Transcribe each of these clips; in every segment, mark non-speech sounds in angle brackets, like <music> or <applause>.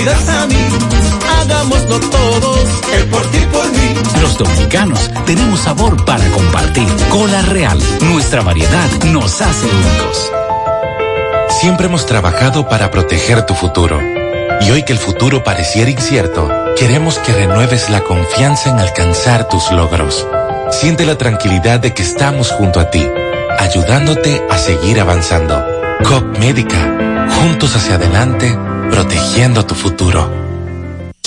cuidas a mí. Hagámoslo todos, el por ti por mí. Los dominicanos tenemos sabor para compartir. Cola Real, nuestra variedad nos hace únicos. Siempre hemos trabajado para proteger tu futuro. Y hoy que el futuro pareciera incierto, queremos que renueves la confianza en alcanzar tus logros. Siente la tranquilidad de que estamos junto a ti, ayudándote a seguir avanzando. COP Médica, juntos hacia adelante, protegiendo tu futuro.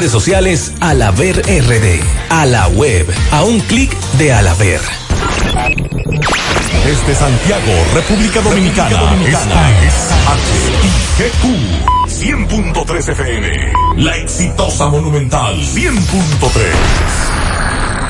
redes sociales Alaber RD. A la web, a un clic de Alaber. Desde Santiago, República Dominicana, Dominicana. es HIGQ 100.3 FM. La exitosa Monumental 100.3.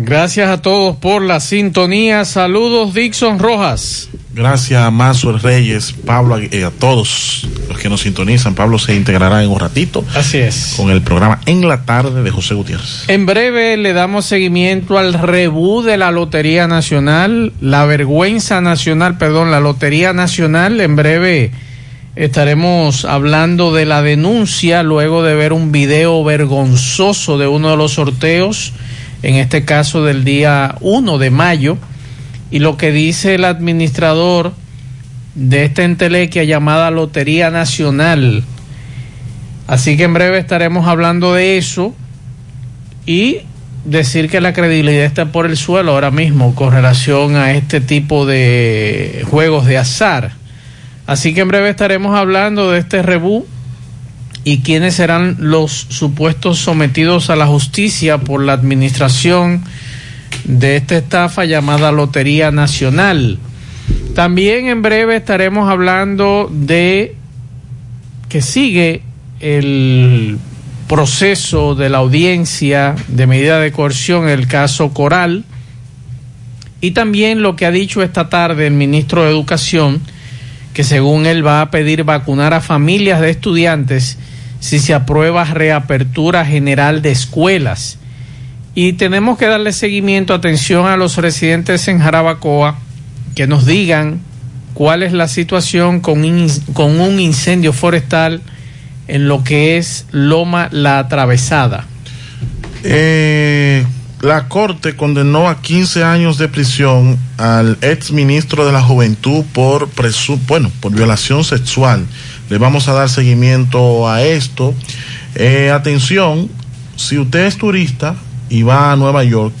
Gracias a todos por la sintonía. Saludos Dixon Rojas. Gracias a Mazo Reyes, Pablo, y eh, a todos los que nos sintonizan. Pablo se integrará en un ratito. Así es. Con el programa En la Tarde de José Gutiérrez. En breve le damos seguimiento al rebú de la Lotería Nacional, la vergüenza nacional, perdón, la Lotería Nacional. En breve estaremos hablando de la denuncia luego de ver un video vergonzoso de uno de los sorteos, en este caso del día 1 de mayo y lo que dice el administrador de esta entelequia llamada Lotería Nacional. Así que en breve estaremos hablando de eso y decir que la credibilidad está por el suelo ahora mismo con relación a este tipo de juegos de azar. Así que en breve estaremos hablando de este rebú y quiénes serán los supuestos sometidos a la justicia por la administración de esta estafa llamada Lotería Nacional. También en breve estaremos hablando de que sigue el proceso de la audiencia de medida de coerción en el caso Coral y también lo que ha dicho esta tarde el ministro de Educación, que según él va a pedir vacunar a familias de estudiantes si se aprueba reapertura general de escuelas. Y tenemos que darle seguimiento, atención a los residentes en Jarabacoa, que nos digan cuál es la situación con, con un incendio forestal en lo que es Loma La Atravesada. Eh, la Corte condenó a 15 años de prisión al ex ministro de la Juventud por, presu bueno, por violación sexual. Le vamos a dar seguimiento a esto. Eh, atención, si usted es turista, y va a Nueva York,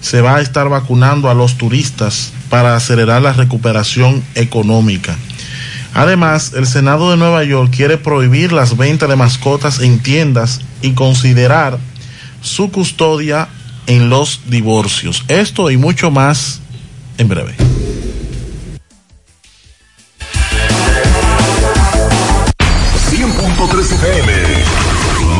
se va a estar vacunando a los turistas para acelerar la recuperación económica. Además, el Senado de Nueva York quiere prohibir las ventas de mascotas en tiendas y considerar su custodia en los divorcios. Esto y mucho más en breve.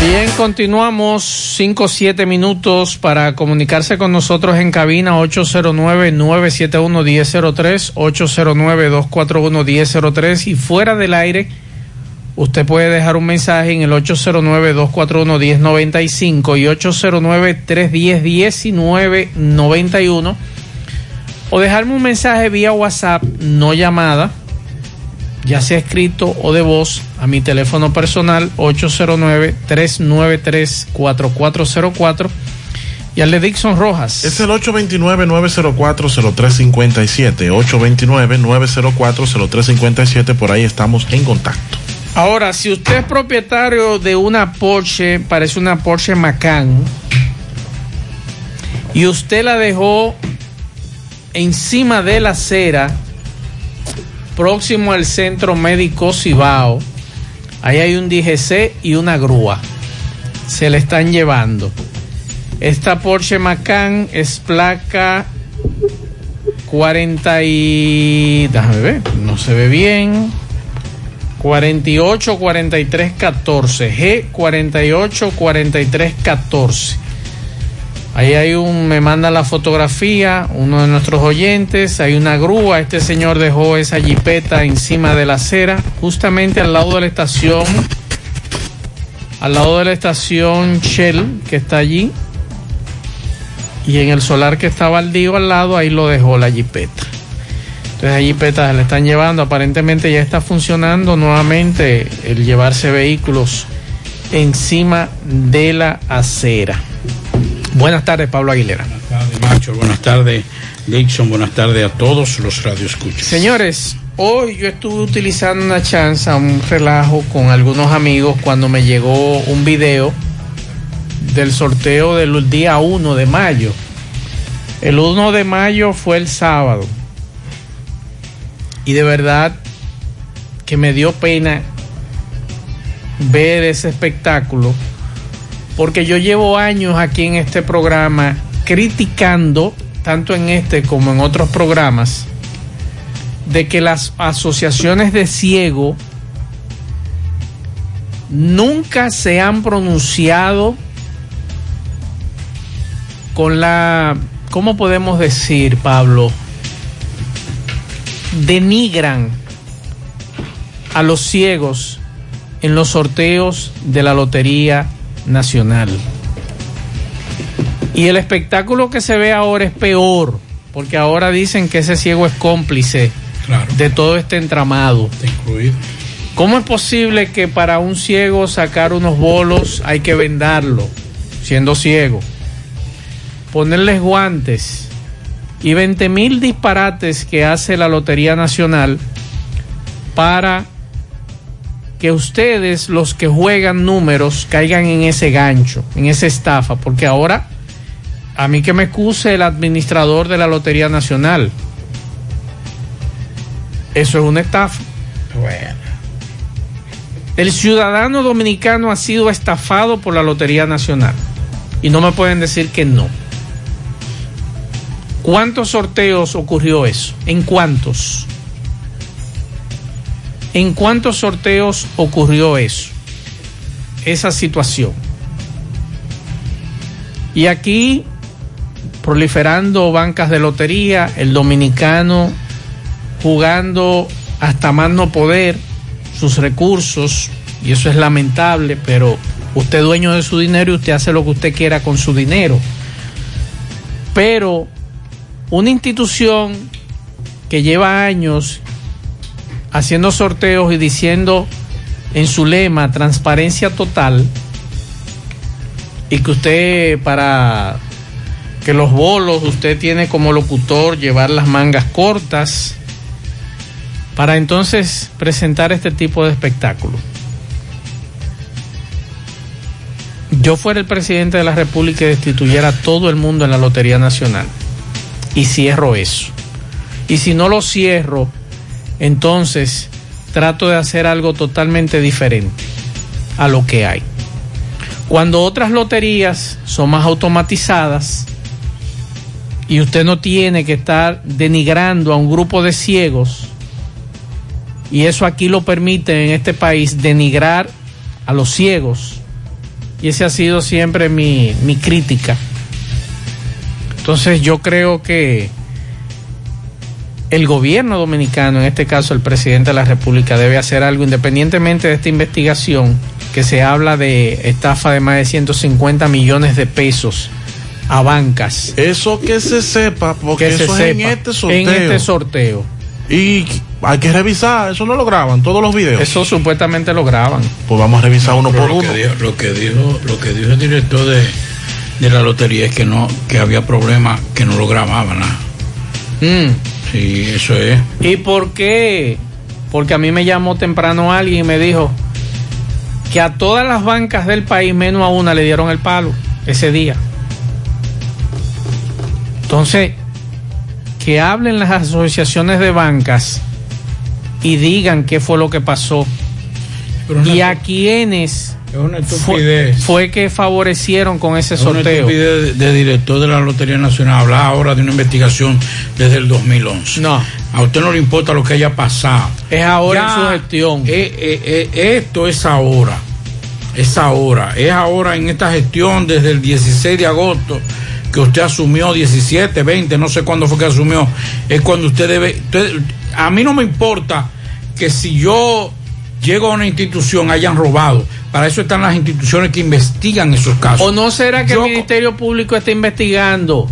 Bien, continuamos. 5 7 minutos para comunicarse con nosotros en cabina. 809-971-1003, 809-241-1003 y fuera del aire usted puede dejar un mensaje en el 809-241-1095 y 809-310-1991 o dejarme un mensaje vía WhatsApp, no llamada ya sea escrito o de voz, a mi teléfono personal 809-393-4404 y al de Dixon Rojas. Es el 829-904-0357. 829-904-0357. Por ahí estamos en contacto. Ahora, si usted es propietario de una Porsche, parece una Porsche Macan, y usted la dejó encima de la acera, próximo al centro médico Cibao, ahí hay un DGC y una grúa. Se le están llevando. Esta Porsche Macan es placa 40 y... Déjame ver, no se ve bien. 48 43 14 G 48 43 14 Ahí hay un, me manda la fotografía, uno de nuestros oyentes, hay una grúa, este señor dejó esa jipeta encima de la acera, justamente al lado de la estación, al lado de la estación Shell, que está allí, y en el solar que está baldío al lado, ahí lo dejó la jipeta. Entonces la jipeta se le están llevando, aparentemente ya está funcionando nuevamente el llevarse vehículos encima de la acera. Buenas tardes, Pablo Aguilera. Pacho, buenas tardes, Dixon, buenas tardes a todos los radioescuchas. Señores, hoy yo estuve utilizando una chanza, un relajo con algunos amigos cuando me llegó un video del sorteo del día 1 de mayo. El 1 de mayo fue el sábado. Y de verdad que me dio pena ver ese espectáculo, porque yo llevo años aquí en este programa criticando, tanto en este como en otros programas, de que las asociaciones de ciego nunca se han pronunciado con la, ¿cómo podemos decir, Pablo? Denigran a los ciegos en los sorteos de la Lotería Nacional. Y el espectáculo que se ve ahora es peor, porque ahora dicen que ese ciego es cómplice de todo este entramado. ¿Cómo es posible que para un ciego sacar unos bolos hay que vendarlo, siendo ciego? Ponerles guantes y 20 mil disparates que hace la Lotería Nacional para que ustedes, los que juegan números, caigan en ese gancho, en esa estafa, porque ahora, a mí que me excuse el administrador de la Lotería Nacional, eso es una estafa. Bueno. El ciudadano dominicano ha sido estafado por la Lotería Nacional y no me pueden decir que no. ¿Cuántos sorteos ocurrió eso? ¿En cuántos? ¿En cuántos sorteos ocurrió eso? Esa situación. Y aquí, proliferando bancas de lotería, el dominicano jugando hasta más no poder sus recursos, y eso es lamentable, pero usted dueño de su dinero y usted hace lo que usted quiera con su dinero. Pero una institución que lleva años haciendo sorteos y diciendo en su lema transparencia total y que usted para que los bolos usted tiene como locutor llevar las mangas cortas para entonces presentar este tipo de espectáculo. Yo fuera el presidente de la República y destituyera a todo el mundo en la Lotería Nacional y cierro eso. Y si no lo cierro, entonces trato de hacer algo totalmente diferente a lo que hay. Cuando otras loterías son más automatizadas y usted no tiene que estar denigrando a un grupo de ciegos, y eso aquí lo permite en este país, denigrar a los ciegos, y esa ha sido siempre mi, mi crítica. Entonces yo creo que el gobierno dominicano, en este caso el presidente de la República, debe hacer algo independientemente de esta investigación que se habla de estafa de más de 150 millones de pesos a bancas. Eso que se sepa, porque Que se eso es en sepa, este sorteo. en este sorteo. Y hay que revisar, eso no lo graban, todos los videos. Eso supuestamente lo graban. Pues vamos a revisar uno Pero por lo uno. Que dijo, lo que dijo, lo que dijo el director de, de la lotería es que no, que había problemas que no lo grababan nada. Mm. Sí, eso es. ¿Y por qué? Porque a mí me llamó temprano alguien y me dijo que a todas las bancas del país, menos a una, le dieron el palo ese día. Entonces, que hablen las asociaciones de bancas y digan qué fue lo que pasó. y a quienes fue, estupidez. fue que favorecieron con ese Es una sorteo. estupidez de, de director de la Lotería Nacional hablar ahora de una investigación desde el 2011. No. A usted no le importa lo que haya pasado. Es ahora Ya, en su gestión. eh, eh, eh, esto es ahora. Es ahora. Es ahora en esta gestión desde el 16 de agosto que usted asumió 17, 20, no sé cuándo fue que asumió. Es cuando usted debe. usted- a mí no me importa que si yo llego a una institución hayan robado. Para eso están las instituciones que investigan esos casos. ¿O no será que Yo- el Ministerio Público está investigando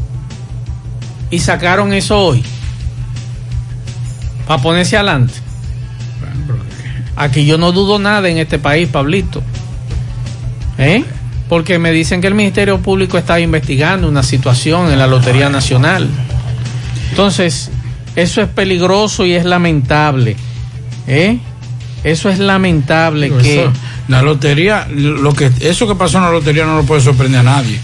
y sacaron eso hoy? Para ponerse adelante. Aquí yo no dudo nada en este país, Pablito. ¿Eh? Porque me dicen que el Ministerio Público está investigando una situación en la Lotería Nacional. Entonces, eso es peligroso y es lamentable. ¿eh? Eso es lamentable Pero que... eso, la lotería, lo que, eso que pasó en la lotería no lo puede sorprender a nadie.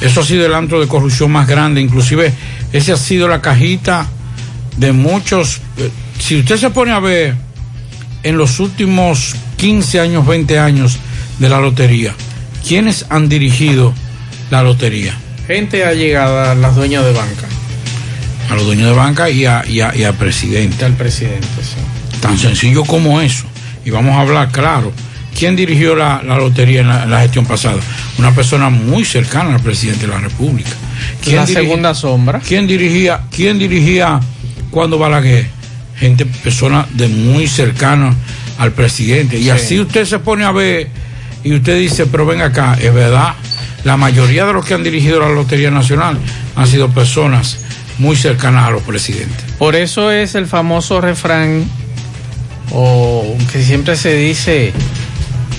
Eso ha sido el antro de corrupción más grande, inclusive ese ha sido la cajita de muchos. eh, Si usted se pone a ver en los últimos 15 años, 20 años de la lotería, ¿quiénes han dirigido la lotería? Gente ha llegado a las dueñas de banca. A los dueños de banca y a, y a- y al presidente. Al presidente, sí. Tan sencillo como eso. Y vamos a hablar claro. ¿Quién dirigió la, la lotería en la, gestión pasada? Una persona muy cercana al presidente de la República. La segunda sombra. ¿Quién dirigía, quién dirigía cuando Balaguer? Gente, persona de muy cercana al presidente. Y Sí. así usted se pone a ver y usted dice, pero ven acá, es verdad, la mayoría de los que han dirigido la Lotería Nacional han sido personas muy cercanas a los presidentes. Por eso es el famoso refrán, o que siempre se dice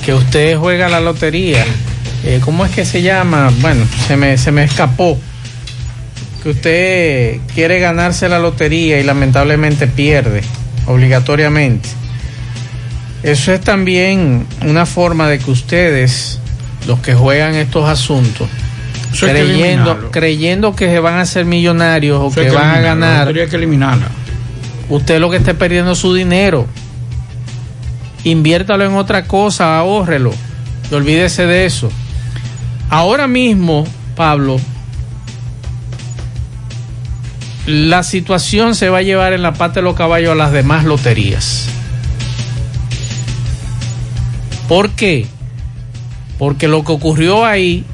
que usted juega la lotería. Eh, ¿Cómo es que se llama? Bueno, se me, se me escapó. Que usted quiere ganarse la lotería y lamentablemente pierde, obligatoriamente. Eso es también una forma de que ustedes, los que juegan estos asuntos, Eso hay que creyendo, creyendo que se van a ser millonarios o Eso que que van a ganar, que usted lo que está perdiendo es su dinero. Inviértalo en otra cosa, ahórrelo. Y olvídese de eso. Ahora mismo, Pablo, la situación se va a llevar en la pata de los caballos a las demás loterías. ¿Por qué? Porque lo que ocurrió ahí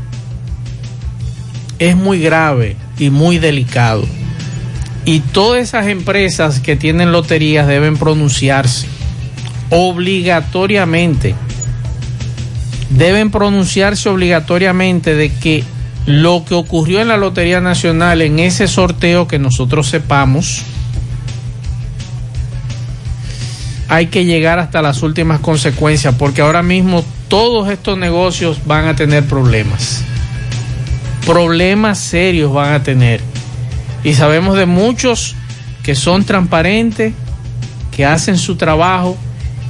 es muy grave y muy delicado. Y todas esas empresas que tienen loterías deben pronunciarse obligatoriamente. Deben pronunciarse obligatoriamente de que lo que ocurrió en la Lotería Nacional en ese sorteo que nosotros sepamos, hay que llegar hasta las últimas consecuencias, porque ahora mismo todos estos negocios van a tener problemas. Problemas serios van a tener. Y sabemos de muchos que son transparentes, que hacen su trabajo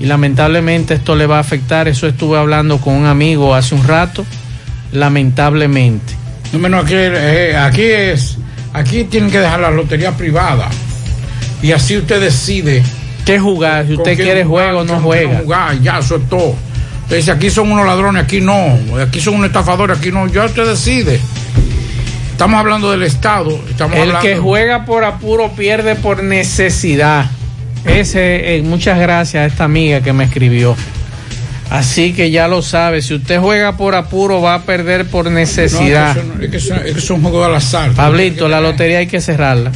y lamentablemente esto le va a afectar. Eso estuve hablando con un amigo hace un rato, lamentablemente. No menos aquí, eh, aquí es, aquí tienen que dejar la lotería privada. Y así usted decide. ¿Qué jugar? Si usted quiere juego o no juega. jugar, ya, eso es todo. Usted dice, aquí son unos ladrones, aquí no. Aquí son unos estafadores, aquí no. Ya usted decide. Estamos hablando del Estado. Estamos El hablando... que juega por apuro pierde por necesidad. Ese, eh, muchas gracias a esta amiga que me escribió. Así que ya lo sabe, si usted juega por apuro va a perder por necesidad. es, que eso no- es que eso- es que eso es un juego al azar. Pablito, la lotería hay que cerrarla.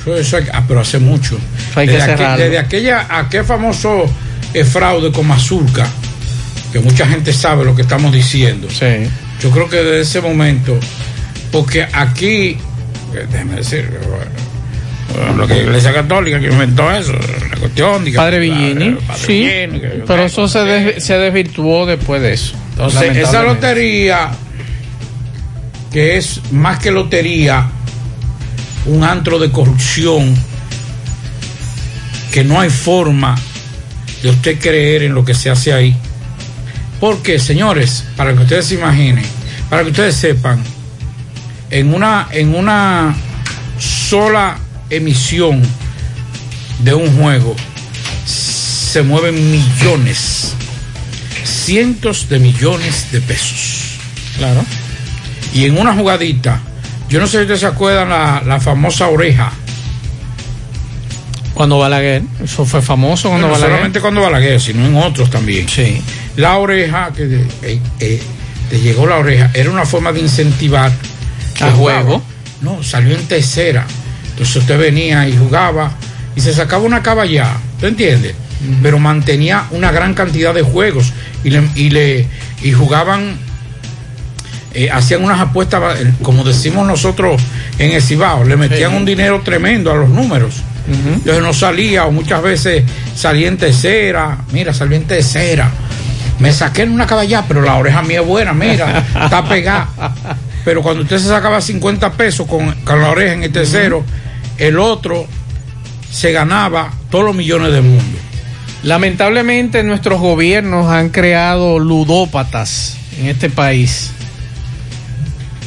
Eso- eso hay que- ah, pero hace mucho. hay que desde, aquel- cerrarlo. desde aquella, aquel famoso eh, fraude con Mazurca, que mucha gente sabe lo que estamos diciendo. Yo creo que desde ese momento, porque aquí, eh, déjeme decir, la Iglesia Católica que inventó eso, la cuestión. que- Padre Villini, sí, Villini, que- pero eso se, des- se desvirtuó después de eso. Entonces, esa lotería, que es más que lotería, un antro de corrupción, que no hay forma de usted creer en lo que se hace ahí. Porque, señores, para que ustedes se imaginen, para que ustedes sepan, en una, en una sola emisión de un juego se mueven millones, cientos de millones de pesos. Claro. Y en una jugadita, yo no sé si ustedes se acuerdan la, la famosa oreja. Cuando Balaguer, eso fue famoso cuando no Balaguer. solamente cuando Balaguer, sino en otros también. Sí. La oreja, que eh, eh, te llegó la oreja, era una forma de incentivar jugaba. juego. No, salió en tercera. Entonces usted venía y jugaba y se sacaba una caballada, ¿te entiendes? Pero mantenía una gran cantidad de juegos y le, y le y jugaban, eh, hacían unas apuestas, eh, como decimos nosotros en el Cibao, le metían Sí. un dinero tremendo a los números. Entonces no salía, o muchas veces salía en tercera, mira, salió en tercera. Me saqué en una caballá, pero la oreja mía es buena, mira, está pegada. <laughs> Pero cuando usted se sacaba 50 pesos con, con la oreja en el tercero, el otro se ganaba todos los millones del mundo. Lamentablemente nuestros gobiernos han creado ludópatas en este país.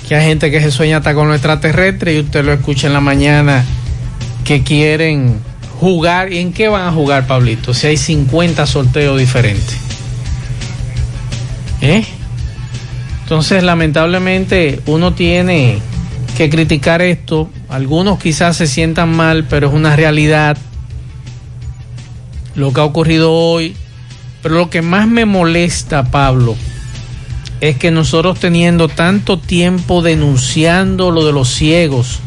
Que hay gente que se sueña hasta con lo extraterrestre y usted lo escucha en la mañana que quieren jugar. ¿Y en qué van a jugar, Pablito? Si hay 50 sorteos diferentes. ¿Eh? Entonces, lamentablemente, uno tiene que criticar esto. Algunos quizás se sientan mal, pero es una realidad lo que ha ocurrido hoy. Pero lo que más me molesta, Pablo, es que nosotros teniendo tanto tiempo denunciando lo de los ciegos,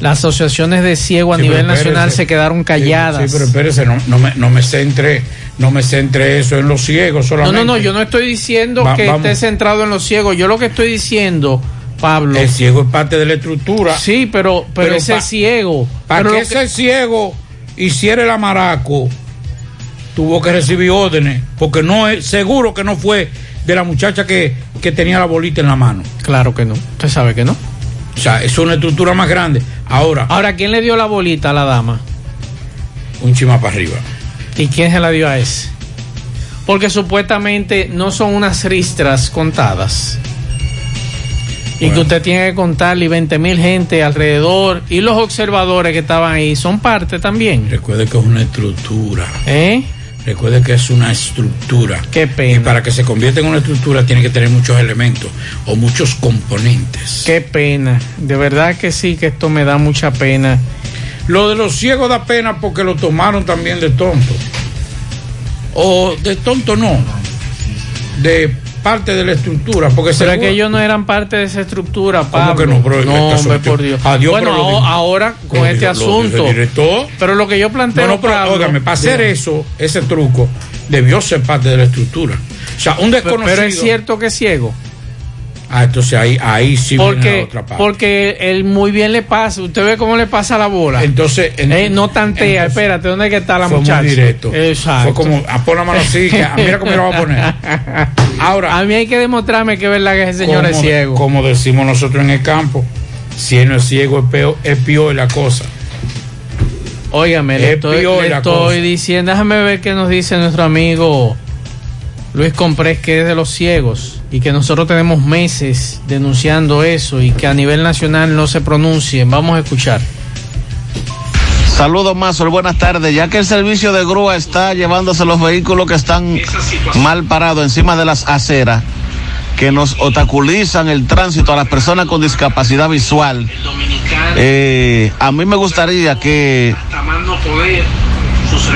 las asociaciones de ciegos a Sí, nivel nacional se quedaron calladas. Sí, pero espérese, no, no me, no me centre, no me centre eso en los ciegos No, solamente. no, no, yo no estoy diciendo Va- que vamos. esté centrado en los ciegos. Yo lo que estoy diciendo, Pablo. El ciego es parte de la estructura. Sí, pero, pero, ese pa- ciego. Para que ese ciego hiciera el amaraco, tuvo que recibir órdenes, porque no es seguro que no fue de la muchacha que, que tenía la bolita en la mano. Claro que no. Usted sabe que no. O sea, es una estructura más grande. Ahora, Ahora, ¿quién le dio la bolita a la dama? un chima para arriba. ¿Y quién se la dio a ese? Porque supuestamente no son unas ristras contadas. Y que usted tiene que contarle y 20 mil gente alrededor y los observadores que estaban ahí son parte también. Recuerde que es una estructura. ¿Eh? Recuerde que es una estructura. Qué pena. Y para que se convierta en una estructura tiene que tener muchos elementos o muchos componentes. Qué pena. De verdad que sí, que esto me da mucha pena. Lo de los ciegos da pena porque lo tomaron también de tonto. O de tonto no. De parte de la estructura. Porque Pero es seguro- que ellos no eran parte de esa estructura, Pablo. que no? Pero no, hombre, por Dios. Adiós, bueno, lo ahora con este lo asunto. Pero lo que yo planteo, No, no, pero Pablo, óigame, para hacer eso, ese truco, debió ser parte de la estructura. O sea, un Pero- desconocido. Pero es cierto que es ciego. Ah, entonces ahí, ahí sí viene la Porque, otra parte. porque él muy bien le pasa. Usted ve cómo le pasa la bola. Entonces, en- Eh, no tantea, entonces- espérate, ¿dónde es que está la Fue muy muchacha? directo. Exacto. Fue como, ah, pon la mano así, que, ah, mira cómo me lo va a poner. <laughs> Ahora, A mí hay que demostrarme que es verdad que ese señor es ciego. Como decimos nosotros en el campo, si él no es ciego, es peor, es peor la cosa. Óigame, le Es estoy, peor le estoy cosa. diciendo, déjame ver qué nos dice nuestro amigo Luis Comprés, que es de los ciegos, y que nosotros tenemos meses denunciando eso y que a nivel nacional no se pronuncien. Vamos a escuchar. Saludos, Mazo. Buenas tardes. Ya que el servicio de grúa está llevándose los vehículos que están mal parados encima de las aceras, que nos obstaculizan el tránsito a las personas con discapacidad visual, eh, a mí me gustaría que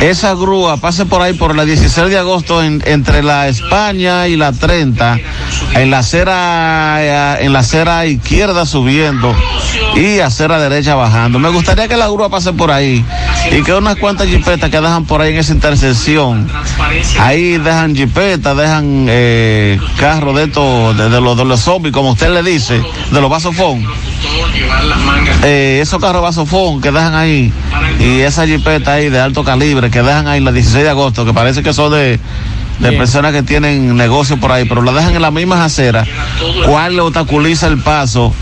esa grúa pase por ahí por la 16 de agosto en- entre la España y la 30, en la acera, eh, en la izquierda subiendo y acera derecha bajando. Me gustaría que la grúa pase por ahí y que unas cuantas jipetas que dejan por ahí en esa intersección, ahí dejan jipetas, dejan eh, carros de estos, de, de los, de los zombies, como usted le dice, de los vasofón. Eh, esos carros vasofón que dejan ahí y esa jipeta ahí de alto calibre que dejan ahí la 16 de agosto, que parece que son de, de personas que tienen negocio por ahí, pero la dejan en las mismas aceras, ¿cuál le obstaculiza el paso?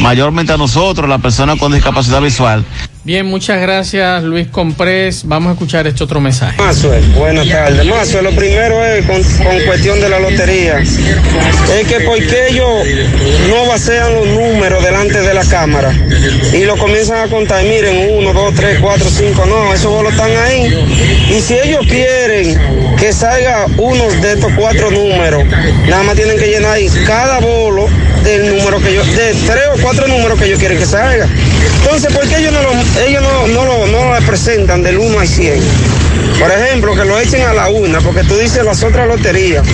Mayormente a nosotros, las personas con discapacidad visual. Bien, muchas gracias Luis Comprés. Vamos a escuchar este otro mensaje. Mazue, buenas tardes. Lo primero es con, con cuestión de la lotería. Es que por qué ellos no basean los números delante de la cámara y lo comienzan a contar. Miren, uno, dos, tres, cuatro, cinco. No, esos bolos están ahí. Y si ellos quieren que salga uno de estos cuatro números, nada más tienen que llenar ahí cada bolo del número que ellos, de tres o cuatro números que ellos quieren que salga. Entonces, ¿por qué ellos no lo, ellos no, no lo, no lo presentan del 1 al 100? Por ejemplo, que lo echen a la una, porque tú dices las otras loterías.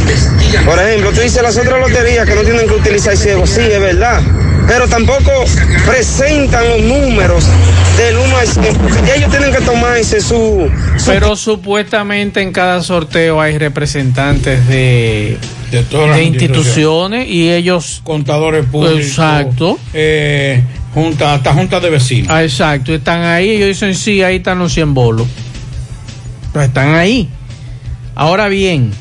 Por ejemplo, tú dices las otras loterías que no tienen que utilizar ciegos. Sí, es verdad. Pero tampoco presentan los números del 1 al 100. Porque ya ellos tienen que tomarse su. su Pero supuestamente en cada sorteo hay representantes de, de, todas las de instituciones y ellos... Contadores públicos. Exacto. Eh, junta, hasta junta de vecinos. Ah, exacto, están ahí, ellos dicen sí, ahí están los 100 bolos. Pues están ahí. Ahora bien,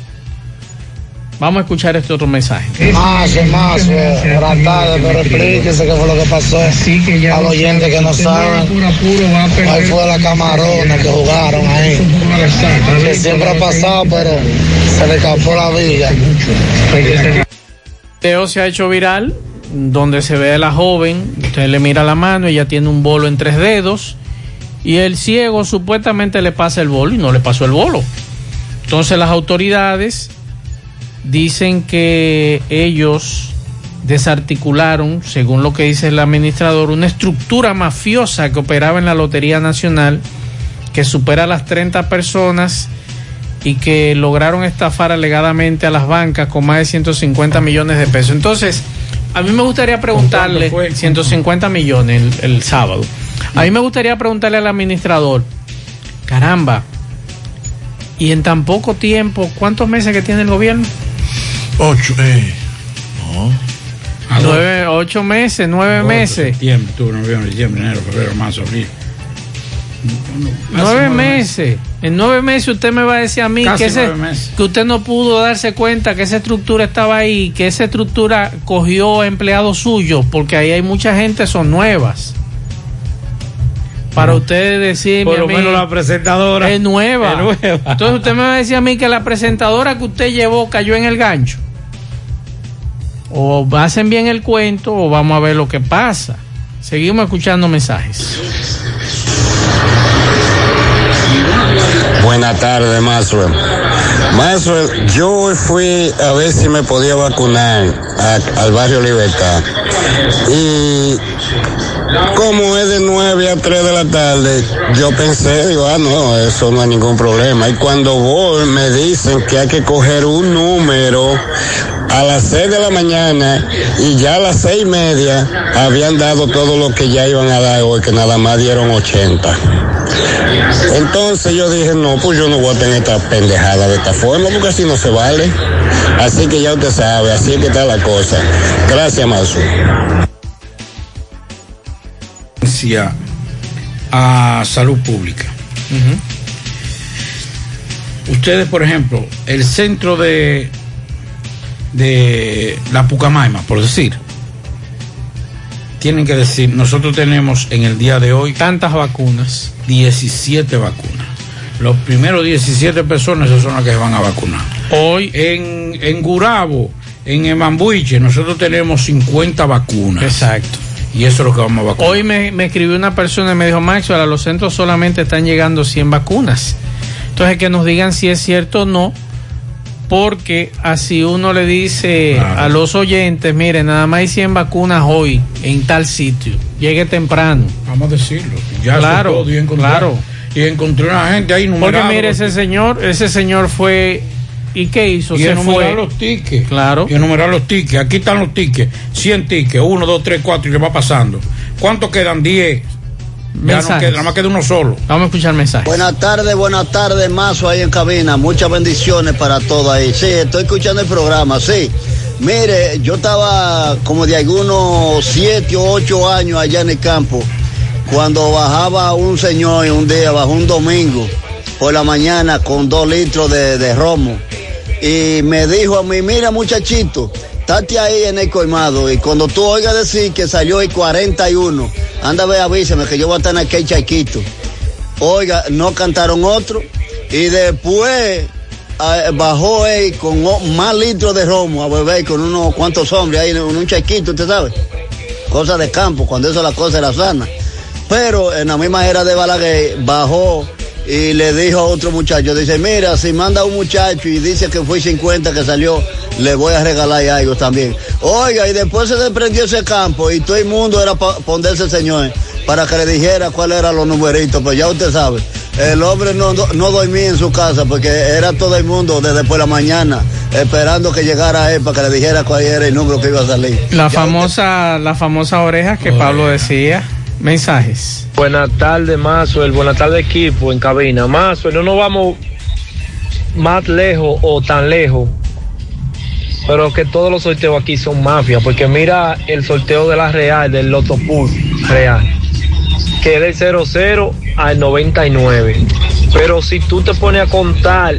Vamos a escuchar este otro mensaje. Más, más, buenas tardes, pero explíquese qué fue lo que pasó a los oyentes que no saben. Ahí fue la camarona que jugaron ahí. Que siempre ha pasado, pero se le escapó la. El video se ha hecho viral donde se ve a la joven, usted le mira la mano, ella tiene un bolo en tres dedos y el ciego supuestamente le pasa el bolo y no le pasó el bolo. Entonces las autoridades dicen que ellos desarticularon, según lo que dice el administrador, una estructura mafiosa que operaba en la Lotería Nacional que supera las 30 personas y que lograron estafar alegadamente a las bancas con más de 150 millones de pesos. Entonces, a mí me gustaría preguntarle, 150 millones el, el sábado, a mí me gustaría preguntarle al administrador, caramba, y en tan poco tiempo, ¿cuántos meses que tiene el gobierno? Ocho, eh. No. Nueve, ocho meses, nueve meses. Septiembre, octubre, noviembre, diciembre, enero, febrero, marzo, abril. Nueve meses. En nueve meses usted me va a decir a mí Casi que, ese- nueve que usted no pudo darse cuenta que esa estructura estaba ahí, que esa estructura cogió empleados suyos, porque ahí hay mucha gente, son nuevas. Para usted decirme Por lo a mí, menos la presentadora es nueva. es nueva. Entonces usted me va a decir a mí que la presentadora que usted llevó cayó en el gancho. O hacen bien el cuento o vamos a ver lo que pasa. Seguimos escuchando mensajes. Buenas tardes, Maxwell. Maxwell, yo fui a ver si me podía vacunar a- al barrio Libertad. Y como es de 9 a 3 de la tarde, yo pensé, digo, ah, no, eso no hay ningún problema. Y cuando voy, me dicen que hay que coger un número a las 6 de la mañana y ya a las seis y media habían dado todo lo que ya iban a dar hoy, que nada más dieron 80. Entonces yo dije, no, pues yo no voy a tener esta pendejada de esta forma, porque así no se vale. Así que ya usted sabe, así es que está la cosa. Gracias, A salud pública. Ustedes, por ejemplo, el centro de de la Pucamaima, por decir, tienen que decir, nosotros tenemos en el día de hoy tantas vacunas, 17 vacunas. Los primeros 17 personas esas son las que se van a vacunar. Hoy en, en Gurabo, en Emambuiche, nosotros tenemos 50 vacunas. Exacto. Y eso es lo que vamos a vacunar. Hoy me, me escribió una persona y me dijo, Maxwell, a los centros solamente están llegando 100 vacunas. Entonces, que nos digan si es cierto o no, porque así uno le dice a los oyentes, mire, nada más hay 100 vacunas hoy en tal sitio, llegue temprano. Vamos a decirlo. Ya claro, y encontré, claro. Y encontré una gente ahí Porque numerada. mire, ese señor, ese señor fue, ¿y qué hizo? y Se enumerar los tickets. Claro. Y enumerar los tickets. Aquí están los tickets. 100 tickets. 1, 2, 3, 4 y le va pasando. ¿Cuántos quedan? 10. Ya no queda, nada más queda uno solo. Vamos a escuchar mensajes. Buenas tardes, buenas tardes, Mazo ahí en cabina. Muchas bendiciones para todos ahí. Sí, estoy escuchando el programa, sí. Mire, yo estaba como de algunos siete o ocho años allá en el campo, cuando bajaba un señor un día, bajó un domingo por la mañana con dos litros de, de romo. Y me dijo a mí, mira muchachito, estate ahí en el colmado y cuando tú oigas decir que salió el 41, anda ve avísame que yo voy a estar en aquel chaquito. Oiga, no cantaron otro. Y después eh, bajó él con más litros de romo a beber con unos cuantos hombres ahí en un chaquito, usted sabe. Cosa de campo, cuando eso la cosa era sana. Pero en la misma era de Balaguer bajó y le dijo a otro muchacho, dice, mira, si manda un muchacho y dice que fue 50 que salió, le voy a regalar algo también. Oiga, y después se desprendió ese campo y todo el mundo era para ponerse señor, para que le dijera cuáles eran los numeritos, pues ya usted sabe. El hombre no, no, no dormía en su casa porque era todo el mundo desde por la mañana esperando que llegara él para que le dijera cuál era el número que iba a salir. La famosa, la famosa oreja que Pablo decía. Mensajes. Buenas tardes, Mazuel. Buenas tardes, equipo en cabina. Mazuel, no nos vamos más lejos o tan lejos, pero que todos los sorteos aquí son mafia, porque mira el sorteo de la Real, del Loto Pool Real, que es del 00 al 99. Pero si tú te pones a contar,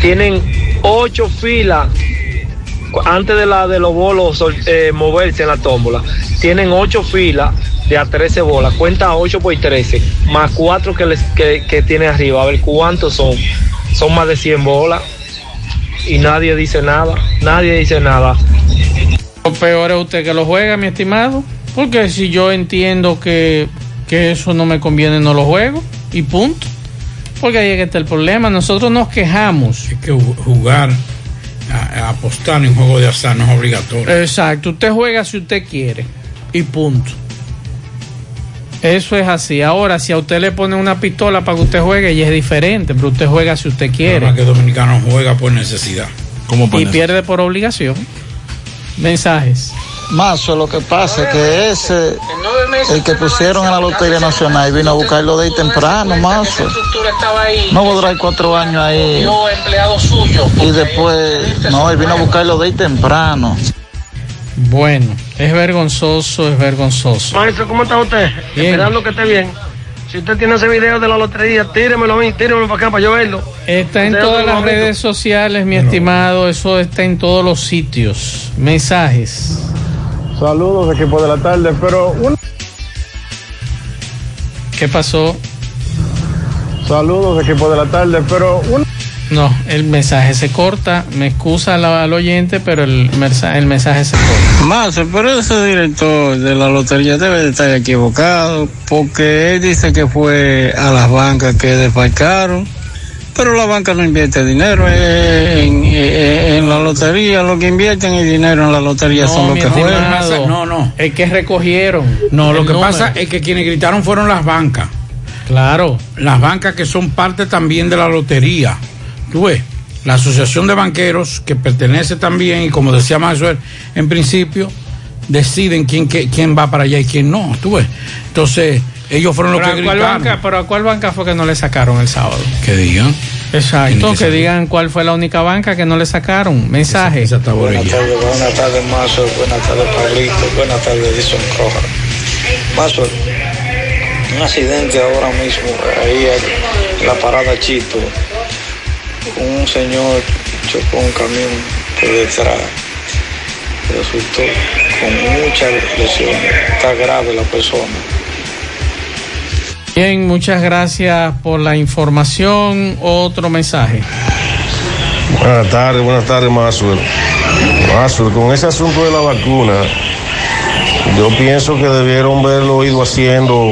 tienen ocho filas antes de la de los bolos eh, moverse en la tómbola, tienen ocho filas de a 13 bolas, cuenta 8 por 13, más 4 que, les, que, que tiene arriba, a ver cuántos son. Son más de 100 bolas y nadie dice nada, nadie dice nada. Lo peor es usted que lo juega, mi estimado. Porque si yo entiendo que, que eso no me conviene, no lo juego. Y punto. Porque ahí es que está el problema. Nosotros nos quejamos. Es que ju- jugar, a, apostar en juego de azar no es obligatorio. Exacto. Usted juega si usted quiere. Y punto. Eso es así. Ahora, si a usted le pone una pistola para que usted juegue, ya es diferente. Pero usted juega si usted quiere. Además que Dominicano juega por necesidad. y pierde por obligación. Mensajes. Mazo, lo que pasa es que ese, el que pusieron en la Lotería Nacional vino a buscarlo de ahí temprano, Mazo. No a durar cuatro años ahí. Y después, no, él vino a buscarlo de ahí temprano. Bueno, es vergonzoso, es vergonzoso. Maestro, ¿cómo está usted? Bien. Esperando que esté bien. Si usted tiene ese video de la lotería, tíremelo a mí, tíremelo para acá para yo verlo. Está en Usted todas las redes sociales, mi estimado. Eso está en todos los sitios. Mensajes. Saludos, equipo de la tarde, pero un... ¿Qué pasó? Saludos, equipo de la tarde, pero un... No, el mensaje se corta. Me excusa al, al oyente, pero el, mensaje- el mensaje se corta. Mazo, pero ese director de la lotería debe de estar equivocado, porque él dice que fue a las bancas que desfalcaron, pero la banca no invierte dinero en, en- en la lotería, lo que invierten el dinero en la lotería son los que estimado, No, no. Es que recogieron. No, lo que número. pasa es que quienes gritaron fueron las bancas. Claro. Las bancas que son parte también de la lotería. Tú ves, la Asociación de Banqueros, que pertenece también, y como decía Maxwell, en principio, deciden quién, qué- quién va para allá y quién no. Tú ves. Entonces, ellos fueron los ¿Pero que gritaron. banca, ¿Pero a cuál banca fue que no le sacaron el sábado? Que digan. Exacto, que que, digan cuál fue la única banca que no le sacaron. Mensaje. Buenas tardes, buenas tardes, Mazo. Buenas tardes, Pablito. Buenas tardes, Edison Rojas. Mazo, un accidente ahora mismo, ahí en la parada Chito. Un señor chocó un camión por detrás. Resultó con muchas lesiones. Está grave la persona. Bien, muchas gracias por la información. Otro mensaje. Buenas tardes, buenas tardes, Maxwell. Maxwell, con ese asunto de la vacuna, yo pienso que debieron haberlo ido haciendo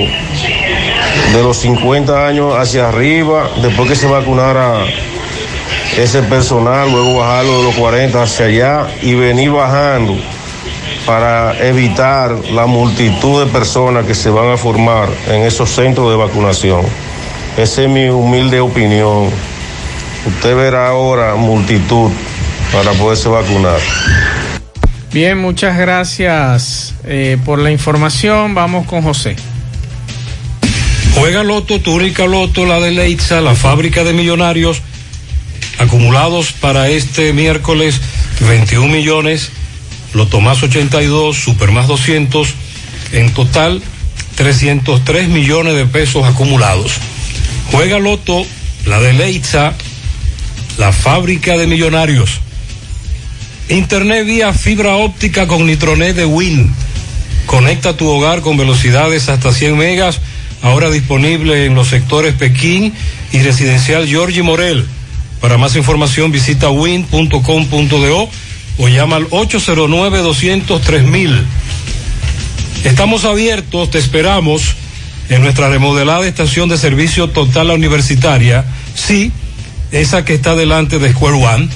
de los 50 años hacia arriba, después que se vacunara ese personal, luego bajarlo de los 40 hacia allá y venir bajando para evitar la multitud de personas que se van a formar en esos centros de vacunación. Esa es mi humilde opinión. Usted verá ahora multitud para poderse vacunar. Bien, muchas gracias eh, por la información. Vamos con José. Juega Loto, tu única Loto, la de Leitza, la fábrica de millonarios, acumulados para este miércoles 21 millones, Loto más 82, Super más 200, en total 303 millones de pesos acumulados. Juega Loto, la de Leitza, la fábrica de millonarios. Internet vía fibra óptica con Nitronet de Win. Conecta tu hogar con velocidades hasta 100 megas, ahora disponible en los sectores Pekín y residencial Giorgi Morel. Para más información visita win.com.do o llama al 809-203 Estamos abiertos, te esperamos en nuestra remodelada estación de servicio total universitaria, sí, esa que está delante de Square One.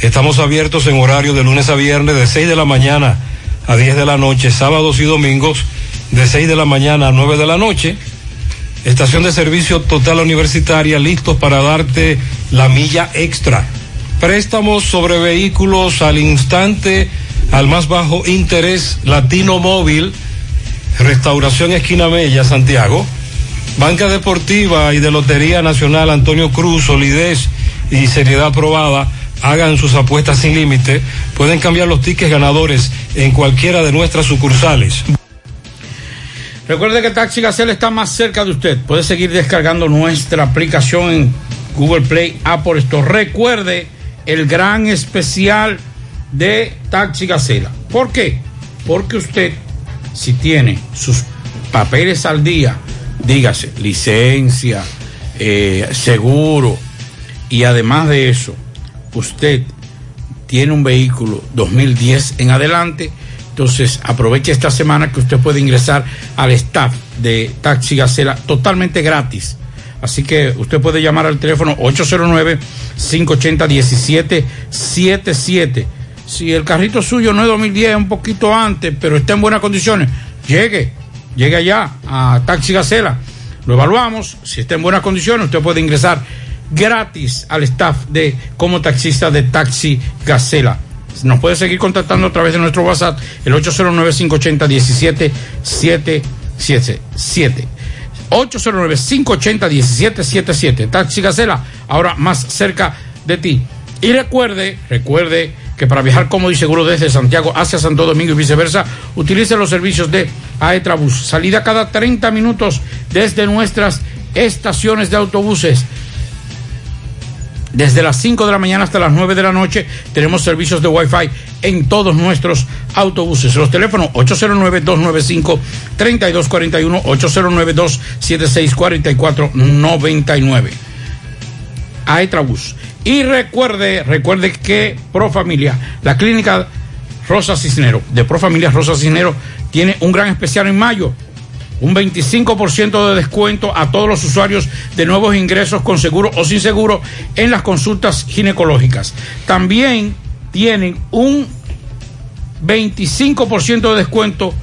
Estamos abiertos en horario de lunes a viernes de 6 de la mañana a 10 de la noche, sábados y domingos de 6 de la mañana a 9 de la noche. Estación de servicio total universitaria, listos para darte la milla extra. Préstamos sobre vehículos al instante, al más bajo interés, Latino Móvil, Restauración Esquina Mella, Santiago. Banca Deportiva y de Lotería Nacional Antonio Cruz, solidez y seriedad probada. Hagan sus apuestas sin límite. Pueden cambiar los tickets ganadores en cualquiera de nuestras sucursales. Recuerde que Taxi Gacela está más cerca de usted. Puede seguir descargando nuestra aplicación en Google Play, Apple Store. Recuerde el gran especial de Taxi Gacela. ¿Por qué? Porque usted, si tiene sus papeles al día, dígase, licencia, eh, seguro, y además de eso, usted tiene un vehículo 2010 en adelante, entonces aproveche esta semana que usted puede ingresar al staff de Taxi Gacela totalmente gratis. Así que usted puede llamar al teléfono 809-580-1777. Si el carrito suyo no es 2010, es un poquito antes, pero está en buenas condiciones, llegue, llegue allá a Taxi Gacela. Lo evaluamos, si está en buenas condiciones, usted puede ingresar gratis al staff de como taxista de Taxi Gacela. Nos puede seguir contactando a través de nuestro WhatsApp, el 809-580-1777. 809-580-1777. Taxi Gacela, ahora más cerca de ti. Y recuerde, recuerde que para viajar cómodo y seguro desde Santiago hacia Santo Domingo y viceversa, utilice los servicios de Aetrabús. Salida cada 30 minutos desde nuestras estaciones de autobuses. Desde las 5 de la mañana hasta las 9 de la noche tenemos servicios de Wi-Fi en todos nuestros autobuses. Los teléfonos 809-295-3241, 809-276-4499. Aetrabús. Y recuerde, recuerde que Pro Familia, la clínica Rosa Cisnero, de Pro Familia Rosa Cisnero, tiene un gran especial en mayo un 25% de descuento a todos los usuarios de nuevos ingresos con seguro o sin seguro en las consultas ginecológicas. También tienen un 25% de descuento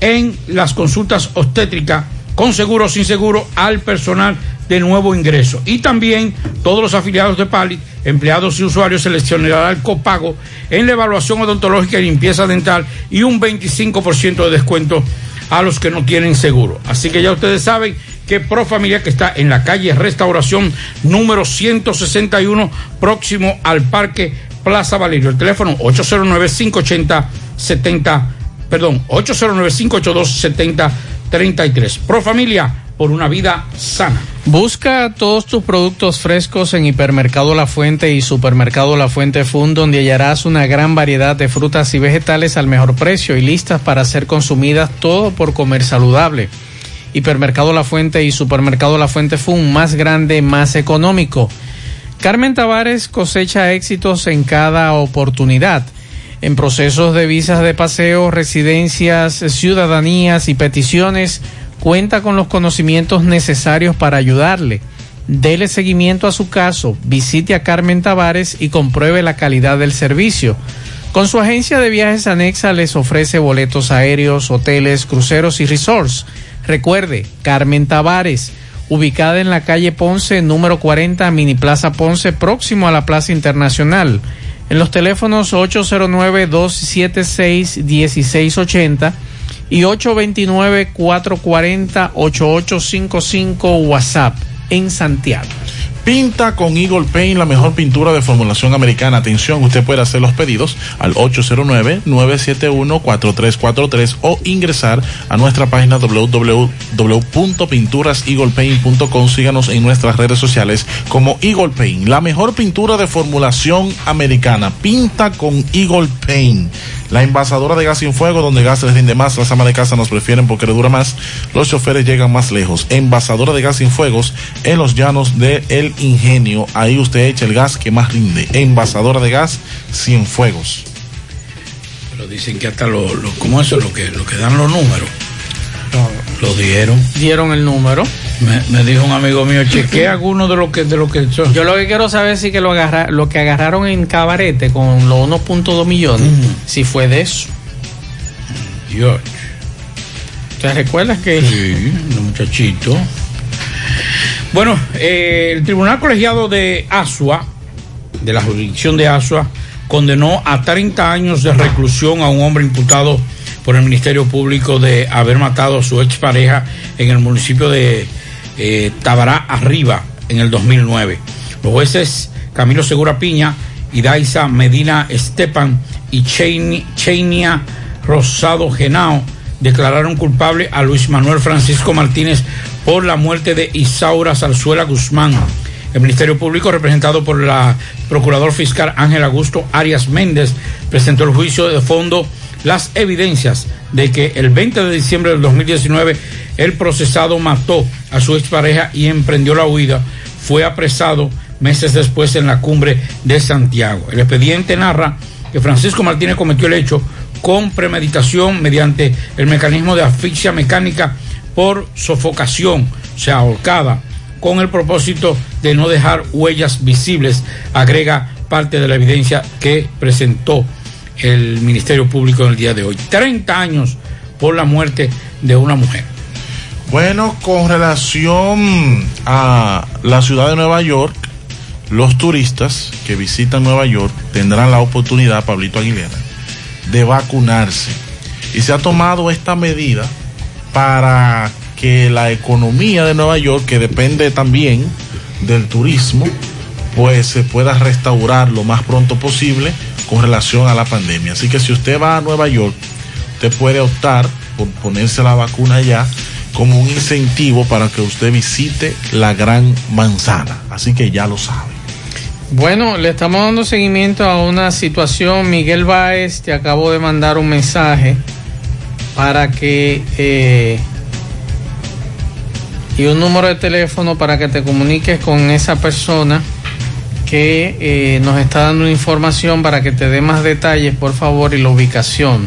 en las consultas obstétricas con seguro o sin seguro al personal de nuevo ingreso. Y también todos los afiliados de PALI, empleados y usuarios seleccionarán el copago en la evaluación odontológica y limpieza dental y un 25% de descuento a los que no tienen seguro. Así que ya ustedes saben que Pro Familia, que está en la calle Restauración número 161, próximo al Parque Plaza Valerio. El teléfono 809-580-70, perdón, 809-582-7033. Pro Familia, por una vida sana. Busca todos tus productos frescos en Hipermercado La Fuente y Supermercado La Fuente Fun, donde hallarás una gran variedad de frutas y vegetales al mejor precio y listas para ser consumidas todo por comer saludable. Hipermercado La Fuente y Supermercado La Fuente Fun, más grande, más económico. Carmen Tavares cosecha éxitos en cada oportunidad. En procesos de visas de paseo, residencias, ciudadanías y peticiones, cuenta con los conocimientos necesarios para ayudarle. Dele seguimiento a su caso, visite a Carmen Tavares y compruebe la calidad del servicio. Con su agencia de viajes anexa les ofrece boletos aéreos, hoteles, cruceros y resorts. Recuerde, Carmen Tavares, ubicada en la calle Ponce, número 40, Mini Plaza Ponce, próximo a la Plaza Internacional. En los teléfonos 809-276-1680 y 829-440-8855 WhatsApp en Santiago. Pinta con Eagle Paint la mejor pintura de formulación americana. Atención, usted puede hacer los pedidos al 809-971-4343 o ingresar a nuestra página www.pinturaseaglepaint.com. Síganos en nuestras redes sociales como Eagle Paint, la mejor pintura de formulación americana. Pinta con Eagle Paint. La envasadora de gas sin fuego, donde gas les rinde más, las amas de casa nos prefieren porque le dura más, los choferes llegan más lejos. Envasadora de gas sin fuegos en los llanos de El Ingenio. Ahí usted echa el gas que más rinde. Envasadora de gas sin fuegos. Pero dicen que hasta lo, lo ¿cómo eso? Lo que, lo que dan los números. Lo dieron. Dieron el número. Me, me dijo un amigo mío, <clears throat> chequea alguno de lo que de lo que son. Yo lo que quiero saber es si que lo agarra, lo que agarraron en Cabarete con los 1.2 millones, si fue de eso. Dios. ¿Te recuerdas que? Sí, un muchachito. Bueno, eh, el Tribunal Colegiado de Asua, de la jurisdicción de Asua, condenó a 30 años de reclusión a un hombre imputado por el Ministerio Público de haber matado a su expareja en el municipio de eh, Tabará Arriba en el 2009. Los jueces Camilo Segura Piña y Daisa Medina Estepan y Cheinia Rosado Genao declararon culpable a Luis Manuel Francisco Martínez por la muerte de Isaura Zarzuela Guzmán. El Ministerio Público, representado por la Procurador Fiscal Ángel Augusto Arias Méndez, presentó el juicio de fondo las evidencias de que el 20 de diciembre del 2019 el procesado mató a su expareja y emprendió la huida. Fue apresado meses después en la cumbre de Santiago. El expediente narra que Francisco Martínez cometió el hecho con premeditación mediante el mecanismo de asfixia mecánica por sofocación, o sea, ahorcada, con el propósito de no dejar huellas visibles, agrega parte de la evidencia que presentó el Ministerio Público en el día de hoy. 30 años por la muerte de una mujer. Bueno, con relación a la ciudad de Nueva York, los turistas que visitan Nueva York tendrán la oportunidad, Pablito Aguilera, de vacunarse. Y se ha tomado esta medida para que la economía de Nueva York, que depende también del turismo, pues se pueda restaurar lo más pronto posible con relación a la pandemia. Así que si usted va a Nueva York, usted puede optar por ponerse la vacuna ya como un incentivo para que usted visite la gran manzana. Así que ya lo sabe. Bueno, le estamos dando seguimiento a una situación. Miguel Báez te acabo de mandar un mensaje para que... Eh, y un número de teléfono para que te comuniques con esa persona que eh, nos está dando una información para que te dé más detalles, por favor, y la ubicación.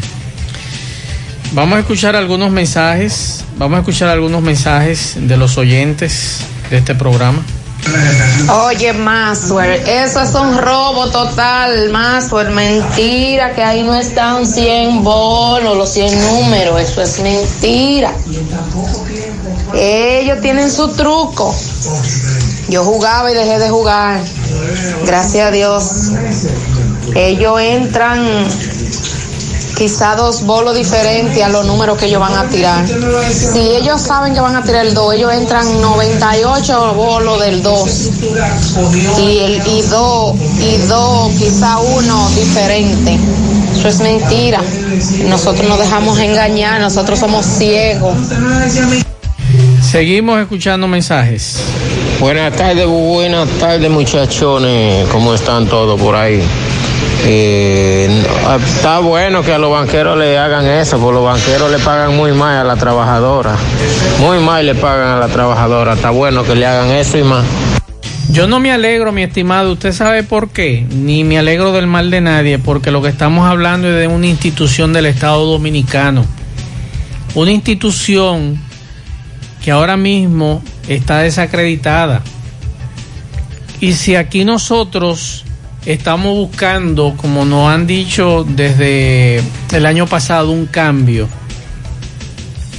Vamos a escuchar algunos mensajes, vamos a escuchar algunos mensajes de los oyentes de este programa. Oye, Maswell, eso es un robo total, Maswell, mentira, que ahí no están 100 bolos, los 100 números, eso es mentira. Ellos tienen su truco. Yo jugaba y dejé de jugar. Gracias a Dios. Ellos entran quizá dos bolos diferentes a los números que ellos van a tirar. Si ellos saben que van a tirar el 2, ellos entran 98 bolos del 2. Y el y 2 y 2, quizá uno diferente. Eso es mentira. Nosotros nos dejamos engañar, nosotros somos ciegos. Seguimos escuchando mensajes. Buenas tardes, buenas tardes muchachones, ¿cómo están todos por ahí? Eh, está bueno que a los banqueros le hagan eso, porque los banqueros le pagan muy mal a la trabajadora, muy mal le pagan a la trabajadora, está bueno que le hagan eso y más. Yo no me alegro, mi estimado, usted sabe por qué, ni me alegro del mal de nadie, porque lo que estamos hablando es de una institución del Estado Dominicano, una institución que ahora mismo está desacreditada. Y si aquí nosotros estamos buscando, como nos han dicho desde el año pasado, un cambio,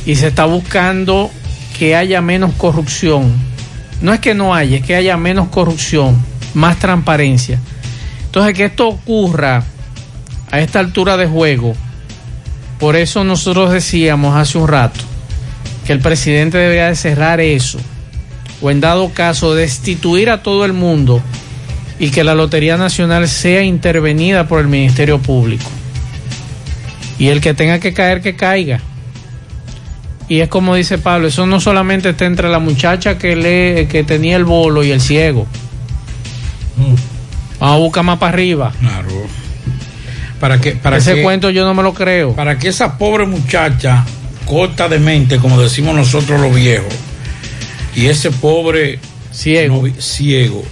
y se está buscando que haya menos corrupción, no es que no haya, es que haya menos corrupción, más transparencia. Entonces, que esto ocurra a esta altura de juego, por eso nosotros decíamos hace un rato, que el presidente debería de cerrar eso, o en dado caso destituir a todo el mundo y que la Lotería Nacional sea intervenida por el Ministerio Público. Y el que tenga que caer, que caiga. Y es como dice Pablo, eso no solamente está entre la muchacha que lee, que tenía el bolo y el ciego. Vamos a buscar más para arriba. Claro. Para que, para Ese que- cuento yo no me lo creo. Para que esa pobre muchacha, corta de mente, como decimos nosotros los viejos, y ese pobre ciego, ciego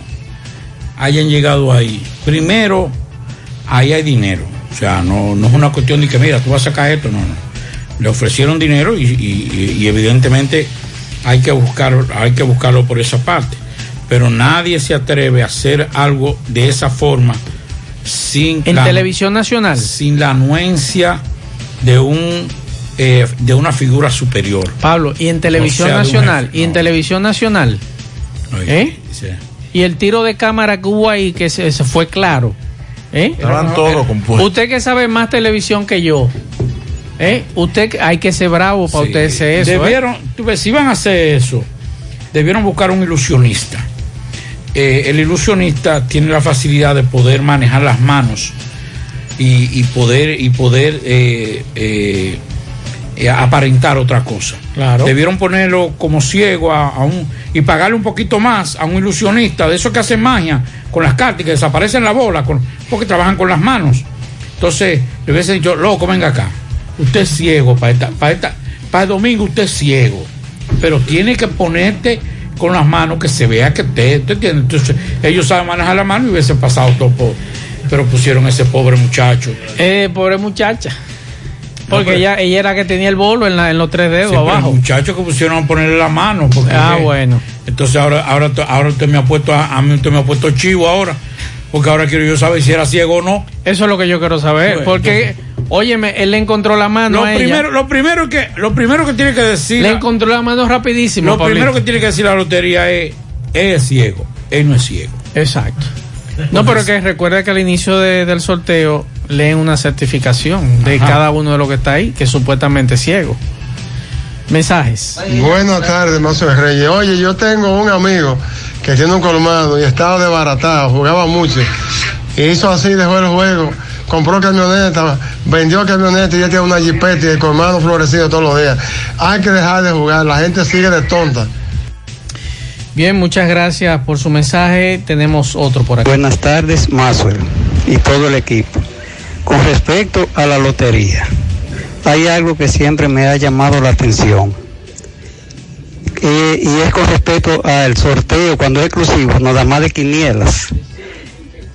hayan llegado ahí. Primero, ahí hay dinero. O sea, no, no es una cuestión de que, mira, tú vas a sacar esto, no, no. Le ofrecieron dinero y, y- y evidentemente hay que, buscar, hay que buscarlo por esa parte. Pero nadie se atreve a hacer algo de esa forma sin En la- televisión nacional. sin la anuencia de un eh, de una figura superior. Pablo, y en televisión O sea, nacional, jefe, y en televisión nacional, ¿eh? Sí. Y el tiro de cámara que hubo ahí, que se, se fue claro. ¿eh? Estaban todos compuestos. Usted que sabe más televisión que yo, ¿eh? Usted que- hay que ser bravo para Sí. usted hacer eso. ¿eh? Debieron, tú ves, si iban a hacer eso, debieron buscar un ilusionista. Eh, el ilusionista tiene la facilidad de poder manejar las manos y, y poder y poder eh, eh, aparentar otra cosa. Claro. Debieron ponerlo como ciego a, a un y pagarle un poquito más a un ilusionista de esos que hacen magia con las cartas y que desaparecen la bola con, porque trabajan con las manos. Entonces, le hubiese dicho, loco, venga acá. Usted es ciego para esta, para esta, para el domingo usted es ciego. Pero tiene que ponerte con las manos que se vea que usted, ¿usted entiende? Entonces, ellos saben manejar la mano y hubiesen pasado todo por, pero pusieron a ese pobre muchacho. Eh, pobre muchacha. Porque ella, ella era que tenía el bolo en, la- en los tres dedos Sí, abajo. el muchacho que pusieron a ponerle la mano. Porque Ah, bueno. Entonces ahora, ahora, ahora usted me ha puesto a, a mí usted me ha puesto chivo ahora. Porque ahora quiero yo saber si era ciego o no. Eso es lo que yo quiero saber. Porque, óyeme, él le encontró la mano Lo a ella. primero, lo primero que, lo primero que tiene que decir. Le encontró la mano rapidísimo. Lo Pablito. primero que tiene que decir la lotería es, él es ciego, él no es ciego. Exacto. No, pero que recuerda que al inicio de- del sorteo leen una certificación de Ajá. cada uno de los que está ahí, que es supuestamente ciego. Mensajes. Buenas tardes, Mazo Reyes. Oye, yo tengo un amigo que tiene un colmado y estaba desbaratado, jugaba mucho. Y hizo así, dejó el juego, compró camioneta, vendió camioneta y ya tiene una jipeta y el colmado florecido todos los días. Hay que dejar de jugar, la gente sigue de tonta. Bien, muchas gracias por su mensaje. Tenemos otro por aquí. Buenas tardes, Maxwell y todo el equipo. Con respecto a la lotería, hay algo que siempre me ha llamado la atención. Y es con respecto al sorteo, cuando es exclusivo, no da más de quinielas.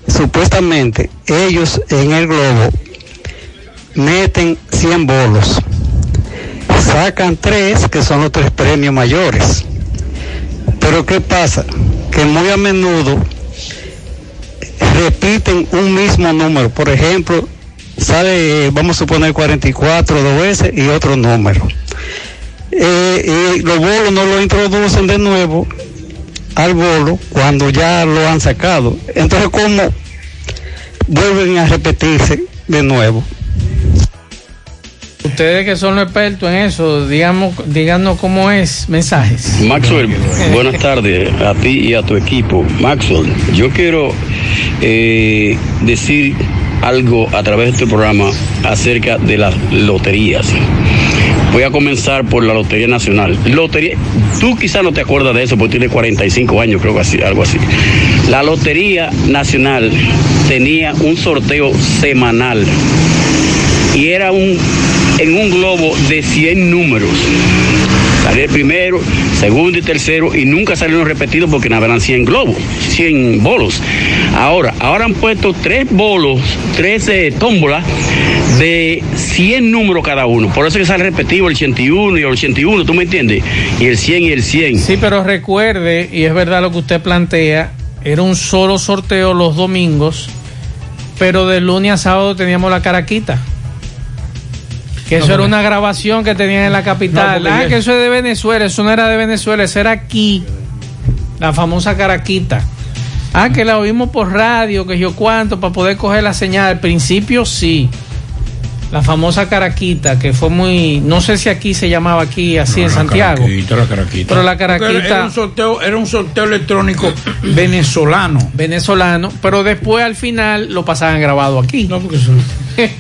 Supuestamente, ellos en el globo meten 100 bolos, sacan tres, que son los tres premios mayores. Pero ¿qué pasa? Que muy a menudo repiten un mismo número. Por ejemplo, sale, vamos a suponer 44 dos veces y otro número. Eh, y los bolos no lo introducen de nuevo al bolo cuando ya lo han sacado. Entonces, ¿cómo vuelven a repetirse de nuevo? Ustedes que son los expertos en eso, digamos, díganos cómo es. Mensajes. Maxwell, buenas tardes a ti y a tu equipo. Maxwell, yo quiero eh, decir algo a través de este programa acerca de las loterías. Voy a comenzar por la Lotería Nacional. Lotería, tú quizás no te acuerdas de eso porque tienes 45 años, creo que así, algo así. La Lotería Nacional tenía un sorteo semanal y era un en un globo de 100 números. Salía el primero, segundo y tercero y nunca salieron repetidos porque eran 100 globos, 100 bolos. Ahora, ahora han puesto tres bolos, 13 tómbolas de 100 números cada uno. Por eso que sale repetido el 81 y el 81, ¿tú me entiendes? Y el 100 y el 100. Sí, pero recuerde, y es verdad lo que usted plantea, era un solo sorteo los domingos, pero de lunes a sábado teníamos la caraquita. Que eso era una grabación que tenían en la capital. No, ah, que eso es de Venezuela, eso no era de Venezuela, eso era aquí. La famosa caraquita. Ah, que la oímos por radio, que yo cuánto, para poder coger la señal. Al principio sí. La famosa caraquita, que fue muy. No sé si aquí se llamaba aquí así en La Santiago. caraquita, la caraquita. Pero la caraquita. Era un sorteo, era un sorteo electrónico <clears throat> venezolano. Venezolano, pero después al final lo pasaban grabado aquí. No, porque eso,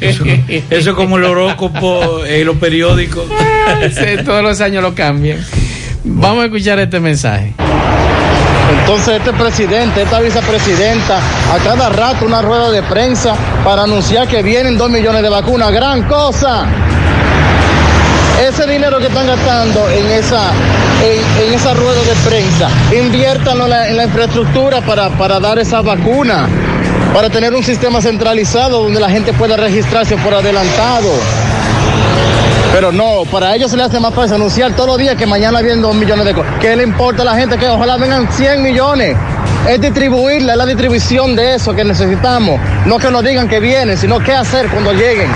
eso, <laughs> eso es como el horóscopo en los periódicos. <laughs> Sí, todos los años lo cambian. Vamos a escuchar este mensaje. Entonces este presidente, esta vicepresidenta, a cada rato una rueda de prensa para anunciar que vienen dos millones de vacunas. Gran cosa. Ese dinero que están gastando en esa, en, esa rueda de prensa, inviértanlo en la, infraestructura para, para dar esas vacunas, para tener un sistema centralizado donde la gente pueda registrarse por adelantado. Pero no, para ellos se les hace más fácil anunciar todos los días que mañana vienen dos millones de cosas. ¿Qué le importa a la gente que ojalá vengan 100 millones? Es distribuirla, es la distribución de eso que necesitamos. No que nos digan que vienen, sino qué hacer cuando lleguen.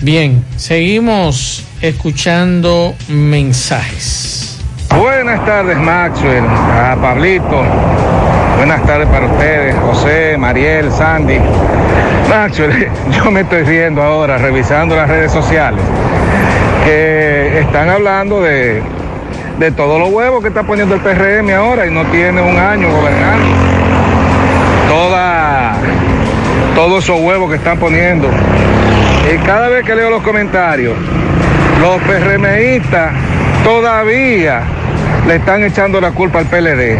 Bien, seguimos escuchando mensajes. Buenas tardes, Maxwell. A Pablito. Buenas tardes para ustedes, José, Mariel, Sandy. Maxwell, <laughs> yo me estoy viendo ahora, revisando las redes sociales, que están hablando de, de todos los huevos que está poniendo el PRM ahora y no tiene un año gobernando. Toda, todos esos huevos que están poniendo. Y cada vez que leo los comentarios, los PRMistas todavía le están echando la culpa al PLD.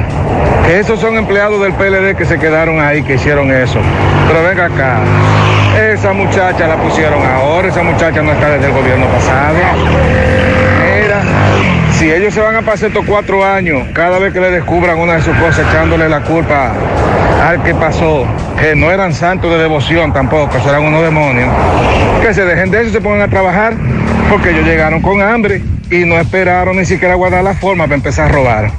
Esos son empleados del PLD que se quedaron ahí, que hicieron eso. Pero venga acá, esa muchacha la pusieron ahora, esa muchacha no está desde el gobierno pasado. Mira, si ellos se van a pasar estos cuatro años, cada vez que le descubran una de sus cosas, echándole la culpa al que pasó, que no eran santos de devoción tampoco, eran unos demonios, que se dejen de eso y se pongan a trabajar, porque ellos llegaron con hambre y no esperaron ni siquiera guardar la forma para empezar a robar.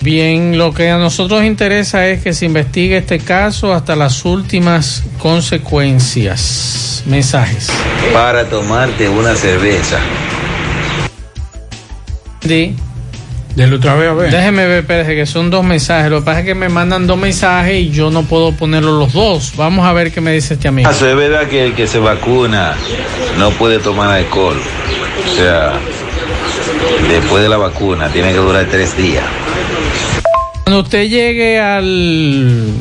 Bien, lo que a nosotros interesa es que se investigue este caso hasta las últimas consecuencias. Mensajes. Para tomarte una cerveza. Di. Dele otra vez a ver. Déjeme ver, espérese, que son dos mensajes. Lo que pasa es que me mandan dos mensajes y yo no puedo ponerlos los dos. Vamos a ver qué me dice este amigo. Eso es verdad que el que se vacuna no puede tomar alcohol. O sea, después de la vacuna tiene que durar tres días. Cuando usted llegue al,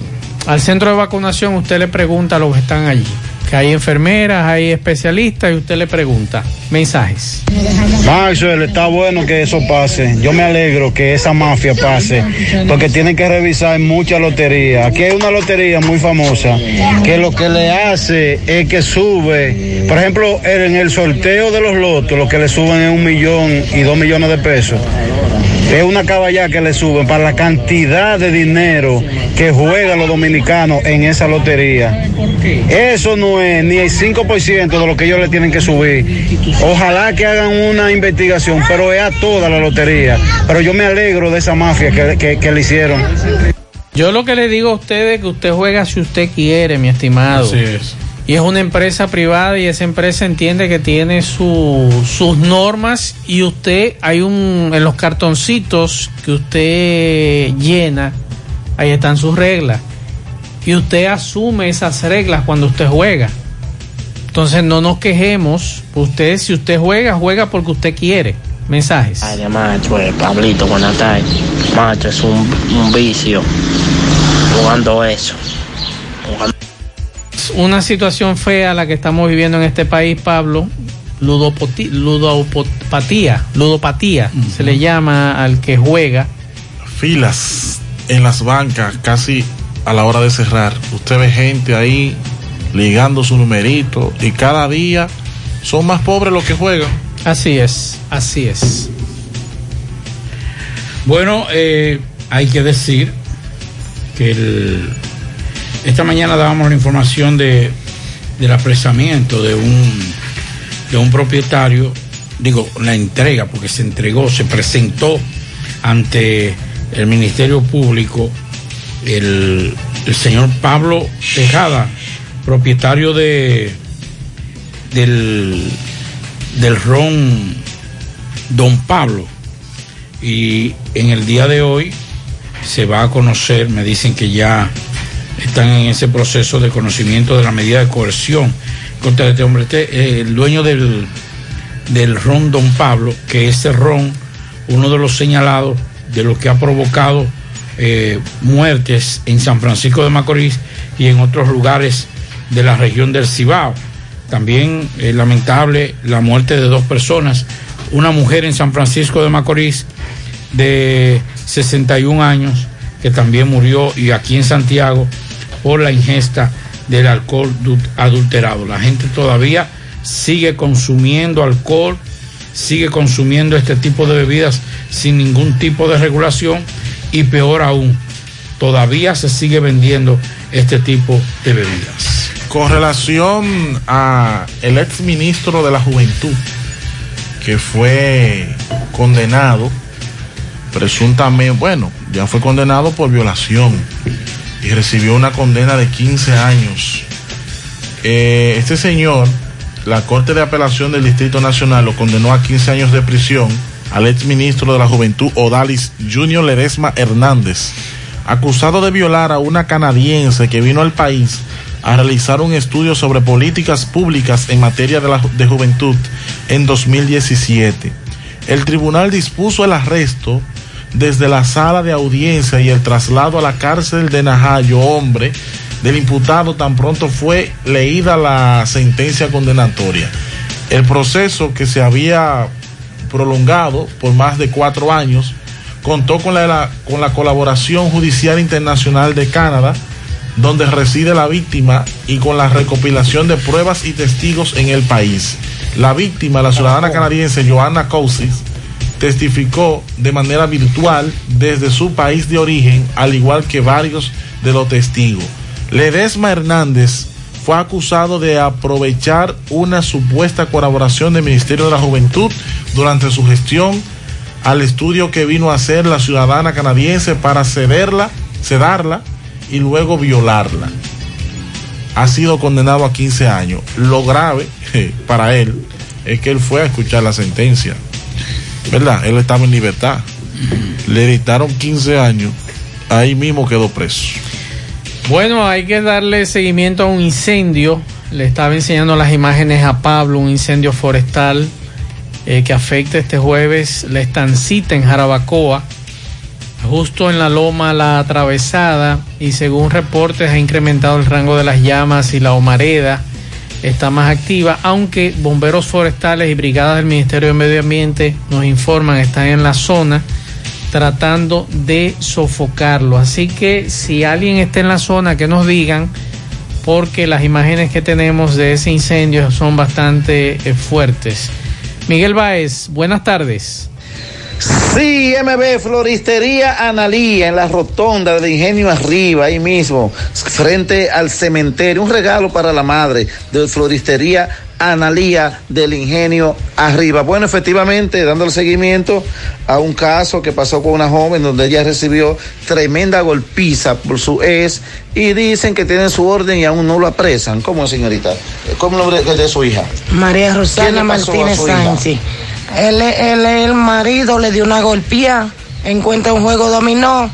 al centro de vacunación, usted le pregunta a los que están allí. Hay enfermeras, hay especialistas y usted le pregunta. Mensajes. Maxwell, está bueno que eso pase. Yo me alegro que esa mafia pase, porque tienen que revisar muchas loterías. Aquí hay una lotería muy famosa que lo que le hace es que sube, por ejemplo, en el sorteo de los lotos, lo que le suben es un millón y dos millones de pesos. Es una caballá que le suben para la cantidad de dinero que juegan los dominicanos en esa lotería. Eso no es ni el 5% de lo que ellos le tienen que subir. Ojalá que hagan una investigación, pero es a toda la lotería. Pero yo me alegro de esa mafia que, que, que le hicieron. Yo lo que le digo a usted es que usted juega si usted quiere, mi estimado. Así es. Y es una empresa privada y esa empresa entiende que tiene su- sus normas y usted, hay un, en los cartoncitos que usted llena, ahí están sus reglas. Y usted asume esas reglas cuando usted juega. Entonces no nos quejemos. Usted, si usted juega, juega porque usted quiere. Mensajes. Ay, macho, eh, Pablito, buenas tardes. Macho, es un, un vicio jugando eso. Una situación fea la que estamos viviendo en este país, Pablo. Ludopoti- ludopatía, ludopatía, se le llama al que juega. Filas en las bancas casi a la hora de cerrar. Usted ve gente ahí ligando su numerito y cada día son más pobres los que juegan. Así es, así es. Bueno, eh, hay que decir que el- esta mañana dábamos la información de, del apresamiento de un, de un propietario, digo, la entrega, porque se entregó, se presentó ante el Ministerio Público el, el señor Pablo Tejada, propietario de del, del ron Don Pablo. Y en el día de hoy se va a conocer, me dicen que ya están en ese proceso de conocimiento de la medida de coerción contra este hombre. Este, eh, el dueño del, del ron Don Pablo, que ese ron, uno de los señalados de lo que ha provocado eh, muertes en San Francisco de Macorís y en otros lugares de la región del Cibao. También es lamentable la muerte de dos personas, una mujer en San Francisco de Macorís de 61 años que también murió y aquí en Santiago por la ingesta del alcohol du- adulterado. La gente todavía sigue consumiendo alcohol, sigue consumiendo este tipo de bebidas sin ningún tipo de regulación y peor aún, todavía se sigue vendiendo este tipo de bebidas. Con relación a el ex ministro de la Juventud, que fue condenado, presuntamente, bueno, ya fue condenado por violación y recibió una condena de 15 años. Eh, este señor, la Corte de Apelación del Distrito Nacional lo condenó a 15 años de prisión al ex ministro de la Juventud, Odalis Junior Ledesma Hernández, acusado de violar a una canadiense que vino al país a realizar un estudio sobre políticas públicas en materia de, de juventud en 2017. El tribunal dispuso el arresto desde la sala de audiencia y el traslado a la cárcel de Najayo, hombre, del imputado tan pronto fue leída la sentencia condenatoria. El proceso que se había prolongado por más de cuatro años contó con la, con la colaboración judicial internacional de Canadá, donde reside la víctima, y con la recopilación de pruebas y testigos en el país. La víctima, la ciudadana canadiense Joanna Cousis, testificó de manera virtual desde su país de origen, al igual que varios de los testigos. Ledesma Hernández fue acusado de aprovechar una supuesta colaboración del Ministerio de la Juventud durante su gestión al estudio que vino a hacer la ciudadana canadiense para cederla, sedarla y luego violarla. Ha sido condenado a 15 años. Lo grave <laughs> para él es que él fue a escuchar la sentencia. ¿Verdad? Él estaba en libertad. Le dictaron 15 años. Ahí mismo quedó preso. Bueno, hay que darle seguimiento a un incendio. Le estaba enseñando las imágenes a Pablo, un incendio forestal eh, que afecta este jueves la estancita en Jarabacoa, justo en la loma La Atravesada, y según reportes ha incrementado el rango de las llamas y la humareda está más activa, aunque bomberos forestales y brigadas del Ministerio de Medio Ambiente nos informan están en la zona tratando de sofocarlo. Así que si alguien está en la zona, que nos digan, porque las imágenes que tenemos de ese incendio son bastante eh, fuertes. Miguel Báez, buenas tardes. Sí, MB Floristería Analía en la rotonda del Ingenio Arriba, ahí mismo, frente al cementerio. Un regalo para la madre de Floristería Analía del Ingenio Arriba. Bueno, efectivamente, dándole seguimiento a un caso que pasó con una joven donde ella recibió tremenda golpiza por su ex y dicen que tienen su orden y aún no lo apresan. ¿Cómo, señorita? ¿Cómo el nombre de su hija? María ¿Qué le Rosana Martínez hija? Él, él, el marido le dio una golpía, encuentra un juego dominó,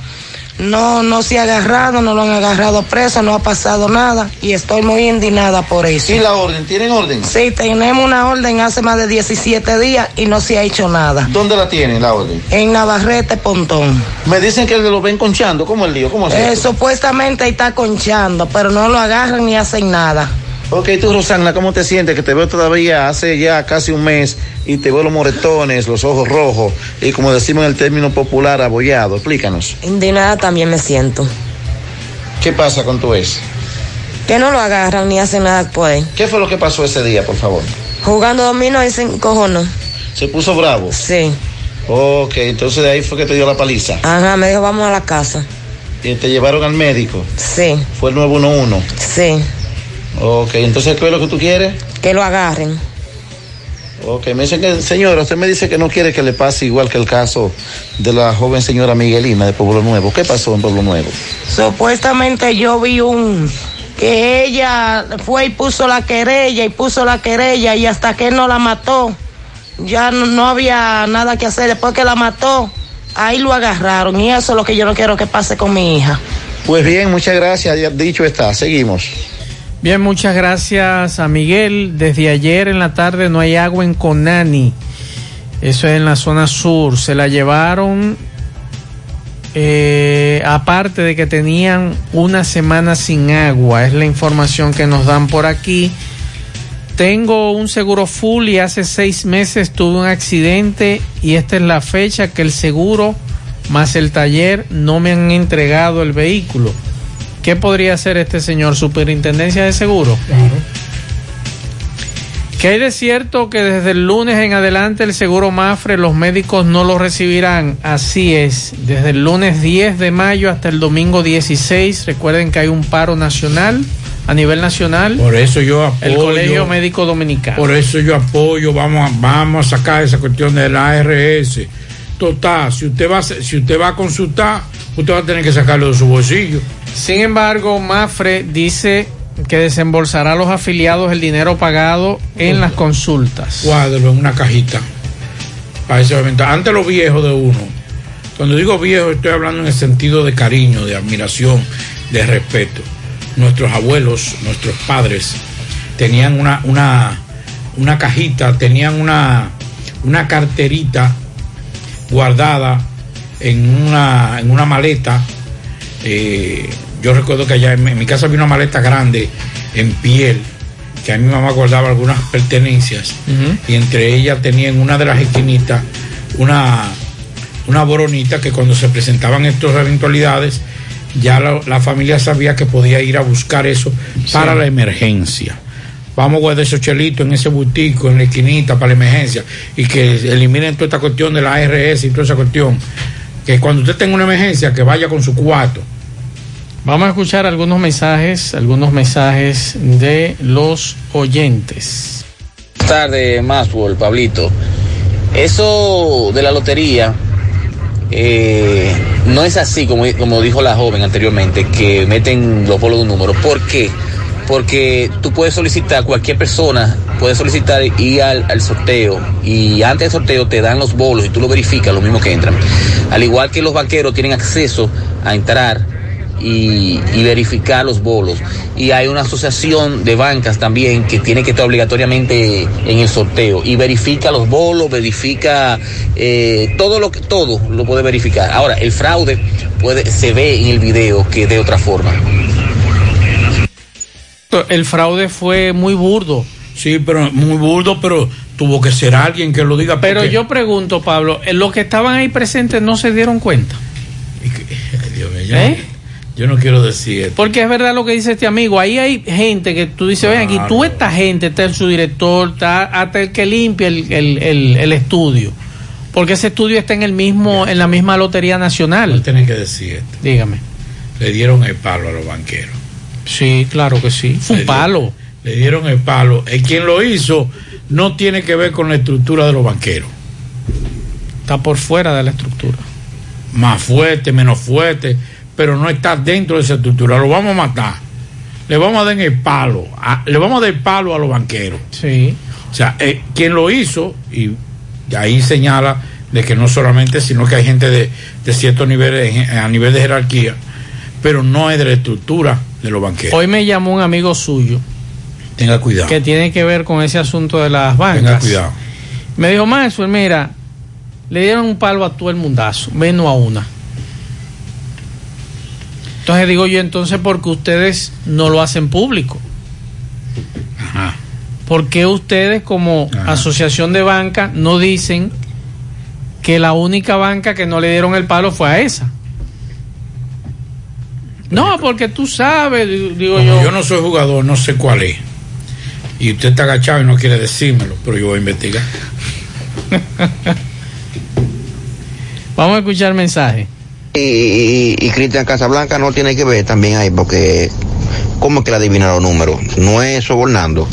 no, no se ha agarrado, no lo han agarrado preso, no ha pasado nada y estoy muy indignada por eso. ¿Y la orden? ¿Tienen orden? Sí, tenemos una orden hace más de 17 días y no se ha hecho nada. ¿Dónde la tienen la orden? En Navarrete Pontón. Me dicen que lo ven conchando. ¿Cómo el lío? ¿Cómo Eh, es? supuestamente ahí está conchando, pero no lo agarran ni hacen nada. Ok, tú, Rosana, ¿cómo te sientes? Que te veo todavía hace ya casi un mes y te veo los moretones, los ojos rojos y como decimos en el término popular, abollado. Explícanos. Indignada también me siento. ¿Qué pasa con tu ex? Que no lo agarran ni hacen nada por él. ¿Qué fue lo que pasó ese día, por favor? Jugando dominó y se encojonó. ¿Se puso bravo? Sí. Ok, entonces de ahí fue que te dio la paliza. Ajá, me dijo, vamos a la casa. ¿Y te llevaron al médico? Sí. ¿Fue el 911? Sí. Ok, entonces ¿qué es lo que tú quieres? Que lo agarren. Ok, me dicen que, señora, usted me dice que no quiere que le pase igual que el caso de la joven señora Miguelina de Pueblo Nuevo. ¿Qué pasó en Pueblo Nuevo? Supuestamente yo vi un que ella fue y puso la querella y puso la querella y hasta que él no la mató, ya no, no había nada que hacer. Después que la mató, ahí lo agarraron y eso es lo que yo no quiero que pase con mi hija. Pues bien, muchas gracias. Ya dicho está, seguimos. Bien, muchas gracias a Miguel. Desde ayer en la tarde no hay agua en Conani. Eso es en la zona sur. Se la llevaron, eh, aparte de que tenían una semana sin agua. Es la información que nos dan por aquí. Tengo un seguro full y hace seis meses tuve un accidente y esta es la fecha que el seguro más el taller no me han entregado el vehículo. ¿Qué podría hacer este señor? Superintendencia de Seguro. Que hay de cierto que desde el lunes en adelante el seguro Mafre los médicos no lo recibirán. Así es, desde el lunes 10 de mayo hasta el domingo 16. Recuerden que hay un paro nacional a nivel nacional. Por eso yo apoyo. El Colegio Médico Dominicano. Por eso yo apoyo, vamos a, vamos a sacar esa cuestión de la ARS. Total, si usted va si usted va a consultar, usted va a tener que sacarlo de su bolsillo. Sin embargo, Mafre dice que desembolsará a los afiliados el dinero pagado en las consultas. Cuádrelo en una cajita. Para ese momento. Antes los viejos de uno. Cuando digo viejo, estoy hablando en el sentido de cariño, de admiración, de respeto. Nuestros abuelos, nuestros padres, tenían una, una, una cajita, tenían una, una carterita guardada en una, en una maleta. Eh, yo recuerdo que allá en, en mi casa había una maleta grande en piel, que a mi mamá guardaba algunas pertenencias, y entre ellas tenía en una de las esquinitas una, una boronita que cuando se presentaban estas eventualidades, ya la, la familia sabía que podía ir a buscar eso para la emergencia. Vamos a guardar esos chelitos en ese butico, en la esquinita para la emergencia y que eliminen toda esta cuestión de la ARS y toda esa cuestión. Que cuando usted tenga una emergencia, que vaya con su cuarto. Vamos a escuchar algunos mensajes, algunos mensajes de los oyentes. Buenas tardes, Maswell, Pablito. Eso de la lotería eh, no es así como, como dijo la joven anteriormente, que meten los bolos de un número. ¿Por qué? Porque tú puedes solicitar, cualquier persona puede solicitar ir al, al sorteo y antes del sorteo te dan los bolos y tú lo verificas, lo mismo que entran. Al igual que los banqueros tienen acceso a entrar y, y verificar los bolos. Y hay una asociación de bancas también que tiene que estar obligatoriamente en el sorteo y verifica los bolos, verifica eh, todo lo que todo lo puede verificar. Ahora, el fraude puede se ve en el video que de otra forma. El fraude fue muy burdo. Sí, pero muy burdo, pero tuvo que ser alguien que lo diga. Pero porque- yo pregunto, Pablo, ¿eh, ¿los que estaban ahí presentes no se dieron cuenta? Ay, Dios mío, yo, ¿Eh? Yo no quiero decir esto. Porque es verdad lo que dice este amigo. Ahí hay gente que tú dices, ven aquí, tú esta gente, está su director, está hasta el que limpia el, el- el- el estudio. Porque ese estudio está en el mismo, en la misma Lotería Nacional. Tienen que decir esto. Dígame. Le dieron el palo a los banqueros. Sí, claro que sí. Fue un palo. Le dieron el palo. El quien lo hizo no tiene que ver con la estructura de los banqueros. Está por fuera de la estructura. Más fuerte, menos fuerte, pero no está dentro de esa estructura. Lo vamos a matar. Le vamos a dar el palo. a- le vamos a dar el palo a los banqueros. Sí. O sea, eh, quien lo hizo, y ahí señala de que no solamente, sino que hay gente de, de ciertos niveles, a nivel de jerarquía, pero no es de la estructura de los banqueros. Hoy me llamó un amigo suyo Tenga cuidado. que tiene que ver con ese asunto de las bancas. Tenga cuidado. Me dijo, Maxwell, mira, le dieron un palo a todo el mundazo, menos a una. Entonces digo yo, entonces, ¿por qué ustedes no lo hacen público? Ajá. ¿Por qué ustedes como asociación de banca no dicen que la única banca que no le dieron el palo fue a esa? No, porque tú sabes, digo digo Como yo. yo no soy jugador, no sé cuál es. Y usted está agachado y no quiere decírmelo, pero yo voy a investigar. <laughs> Vamos a escuchar mensaje. Y, y, y Cristian Casablanca no tiene que ver también ahí, porque ¿cómo es que le adivina los números? No es sobornando.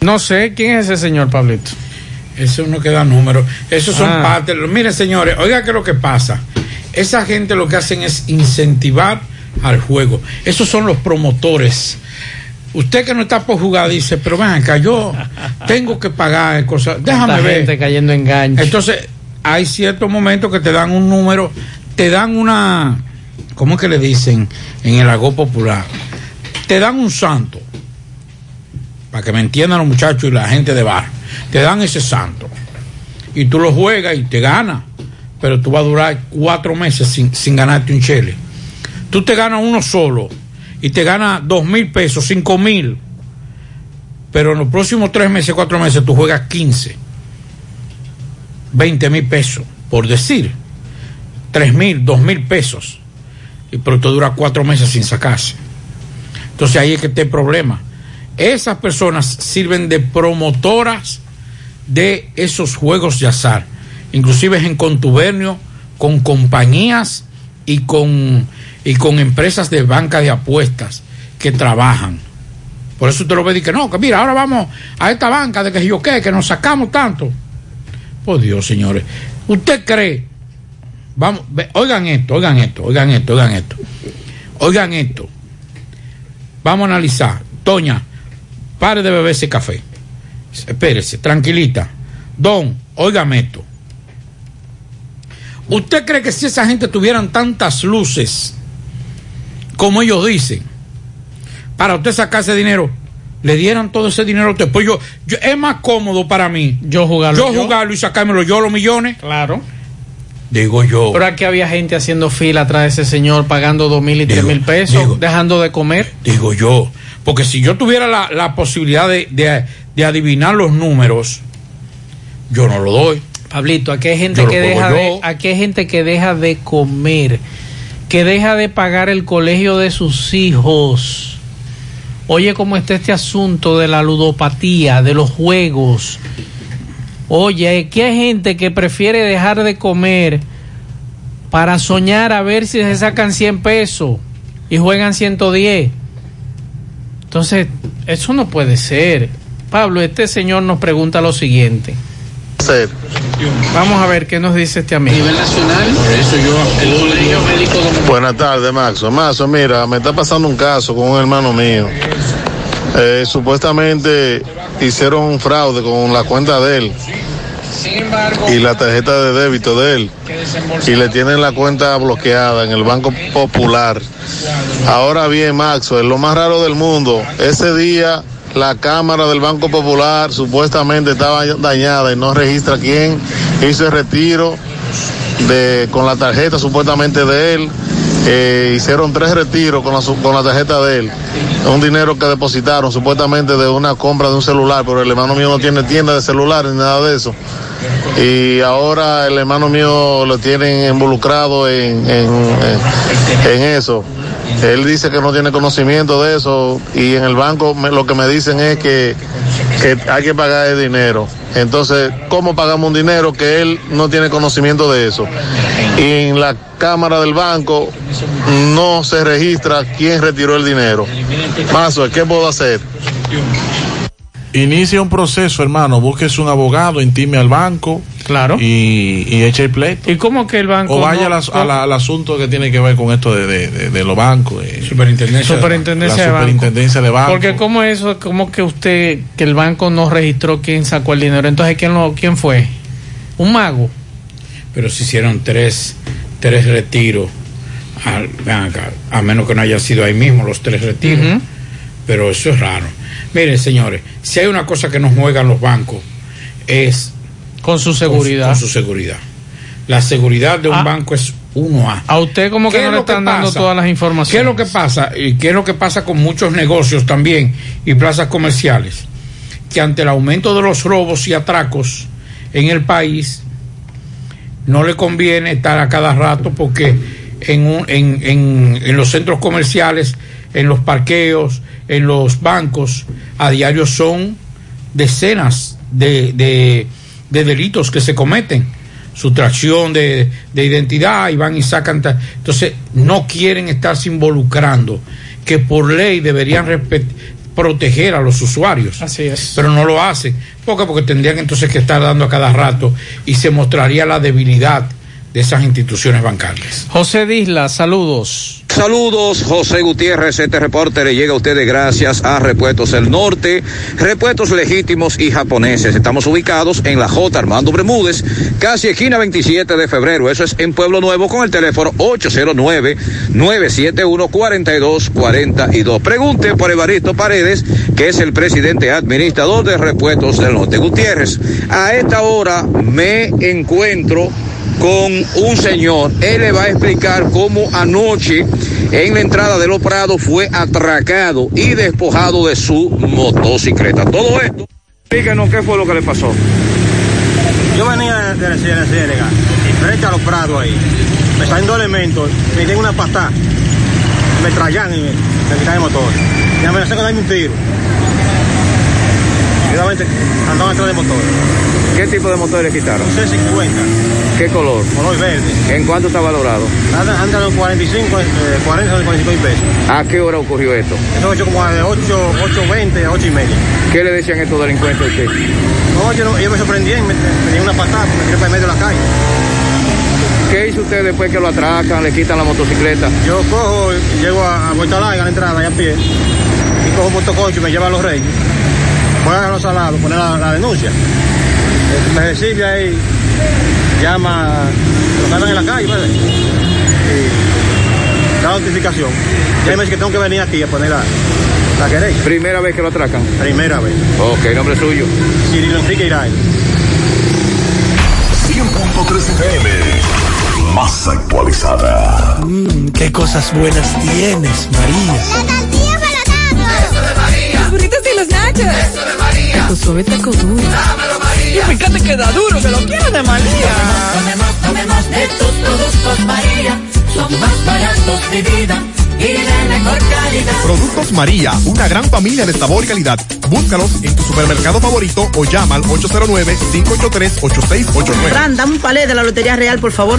No sé quién es ese señor, Pablito. Eso no queda número. Esos son Ah. parte. Miren, señores, oiga qué es lo que pasa. Esa gente lo que hacen es incentivar al juego. Esos son los promotores. Usted que no está por jugar dice, pero ven acá, yo <laughs> tengo que pagar cosas. Déjame Tanta ver. gente cayendo en gancho. Entonces, hay ciertos momentos que te dan un número, te dan una, ¿cómo es que le dicen en el agó popular? Te dan un santo, para que me entiendan los muchachos y la gente de bar. Te dan ese santo. Y tú lo juegas y te ganas, pero tú vas a durar cuatro meses sin, sin ganarte un chele. Tú te ganas uno solo y te ganas dos mil pesos, cinco mil, pero en los próximos tres meses, cuatro meses, tú juegas 15. 20 mil pesos, por decir, 3 mil, 2 mil pesos, y pero te dura cuatro meses sin sacarse. Entonces ahí es que está el problema. Esas personas sirven de promotoras de esos juegos de azar, inclusive en contubernio con compañías y con, y con empresas de banca de apuestas que trabajan. Por eso usted lo ve y que no, que mira, ahora vamos a esta banca de que yo qué, que nos sacamos tanto. Por Dios, señores. ¿Usted cree? Vamos, oigan esto, oigan esto, oigan esto, oigan esto. Oigan esto. Vamos a analizar. Toña, pare de beber ese café. Espérese, tranquilita. Don, óigame esto. ¿Usted cree que si esa gente tuvieran tantas luces como ellos dicen, para usted sacarse dinero, le dieran todo ese dinero a usted? Pues yo, yo- es más cómodo para mí yo jugarlo. yo jugarlo y sacármelo yo los millones. Claro. Digo yo. Pero aquí había gente haciendo fila atrás de ese señor pagando dos mil y tres mil pesos, dejando de comer. Digo yo, porque si yo tuviera la, la posibilidad de, de- de adivinar los números, yo no lo doy. Pablito, aquí hay gente Yo que deja de, aquí hay gente que deja de comer, que deja de pagar el colegio de sus hijos. Oye cómo está este asunto de la ludopatía, de los juegos. Oye, aquí hay gente que prefiere dejar de comer para soñar a ver si se sacan 100 pesos y juegan 110. Entonces, eso no puede ser. Pablo, este señor nos pregunta lo siguiente. Vamos a ver qué nos dice este amigo. Por eso yo, el colegio médico Buenas tardes, Maxo. Maxo, mira, me está pasando un caso con un hermano mío. Eh, supuestamente hicieron un fraude con la cuenta de él y la tarjeta de débito de él y le tienen la cuenta bloqueada en el Banco Popular. Ahora bien, Maxo, es lo más raro del mundo. Ese día la cámara del Banco Popular supuestamente estaba dañada y no registra quién hizo el retiro de con la tarjeta supuestamente de él. Eh, hicieron tres retiros con la, con la tarjeta de él. Un dinero que depositaron supuestamente de una compra de un celular, pero el hermano mío no tiene tienda de celular ni nada de eso. Y ahora el hermano mío lo tienen involucrado en- en eso. Él dice que no tiene conocimiento de eso y en el banco lo que me dicen es que, que hay que pagar el dinero. Entonces, ¿cómo pagamos un dinero que él no tiene conocimiento de eso? Y en la cámara del banco no se registra quién retiró el dinero. Mazo, ¿qué puedo hacer? Inicia un proceso, hermano. Búsquese un abogado, intime al banco. Claro. Y, y eche el pleito. ¿Y cómo que el banco O vaya no- a la- a la- al asunto que tiene que ver con esto de, de- de- de los bancos. eh. Superintendencia. Superintendencia la de banco. superintendencia de banco. Porque cómo eso, cómo que usted, que el banco no registró quién sacó el dinero. Entonces, ¿quién, lo, quién fue? ¿Un mago? Pero se hicieron tres, tres retiros. Acá, a menos que no haya sido ahí mismo los tres retiros. Pero eso es raro. Miren, señores, si hay una cosa que nos juegan los bancos es con su seguridad. Con su, seguridad. La seguridad de un Ah. banco es uno a A usted como que ¿Qué no le están dando todas las informaciones. ¿Qué es lo que pasa? ¿Y qué es lo que pasa con muchos negocios también y plazas comerciales? Que ante el aumento de los robos y atracos en el país, no le conviene estar a cada rato porque en, un- en, en- en los centros comerciales, en los parqueos, en los bancos, a diario son decenas de, de- de delitos que se cometen. Sustracción de, de identidad y van y sacan. Entonces, no quieren estarse involucrando, que por ley deberían proteger a los usuarios. Así es. Pero no lo hacen. ¿Por qué? Porque tendrían entonces que estar dando a cada rato y se mostraría la debilidad de esas instituciones bancarias. José Disla, saludos. Saludos, José Gutiérrez. Este reporte le llega a ustedes gracias a Repuestos del Norte, repuestos legítimos y japoneses. Estamos ubicados en la J. Armando Bermúdez, casi esquina 27 de febrero. Eso es en Pueblo Nuevo con el teléfono 809-971-4242. Pregunte por Evaristo Paredes, que es el presidente administrador de Repuestos del Norte. Gutiérrez, a esta hora me encuentro con un señor. Él le va a explicar cómo anoche en la entrada de Los Prados fue atracado y despojado de su motocicleta. Todo esto. Explíquenos qué fue lo que le pasó. Yo venía de la Sierra Ciénega, frente a los prados ahí. Me salen dos elementos, me dieron una patada, me traían y me, me quitan el motor. Y amenazaron con darme un tiro. Y nuevamente andaban atrás del motor. ¿Qué tipo de motor le quitaron? Un C50, ¿Qué color? color verde. ¿En cuánto está valorado? Anda, anda los 45, eh, 40 o 45 pesos. ¿A qué hora ocurrió esto? Eso hecho como de 8, 8.20 a 8 y media. ¿Qué le decían estos delincuentes a usted? No, yo, no, yo me sorprendí, me, me una patada, me tiré para el medio de la calle. ¿Qué hizo usted después que lo atracan, le quitan la motocicleta? Yo cojo, y llego a, a Vuelta Larga, a la entrada, allá a pie, y cojo un motoconcho y me lleva a los reyes. Voy a los salados, poner la, la denuncia. Eh, Me recibe ahí, llama, lo andan en la calle, ¿verdad? Y da notificación. Y ahí me dice que tengo que venir aquí a poner la, la querella. ¿Primera vez que lo atracan? Primera vez. Ok, nombre suyo. Cirilo Enrique Iray. 100.3 FM. Más actualizada. Mmm, qué cosas buenas tienes, María. Los nachos. Eso de María. Tu suave taco duro. Dámelo, María. Y fíjate que da duro, que lo quiero de María. Tomemos, tomemos de tus productos María. Son más baratos de vida y de mejor calidad. Productos María, una gran familia de sabor y calidad. Búscalos en tu supermercado favorito o llama al 809-583-8689. Fran, dame un palé de la Lotería Real, por favor.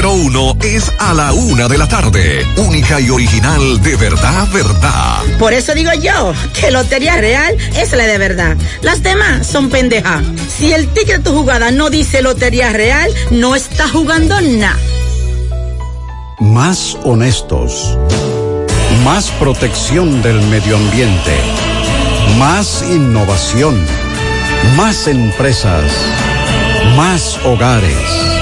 uno es a la una de la tarde. Única y original de verdad, verdad. Por eso digo yo que Lotería Real es la de verdad. Las demás son pendejas. Si el ticket de tu jugada no dice Lotería Real, no está jugando nada. Más honestos. Más protección del medio ambiente. Más innovación. Más empresas. Más hogares.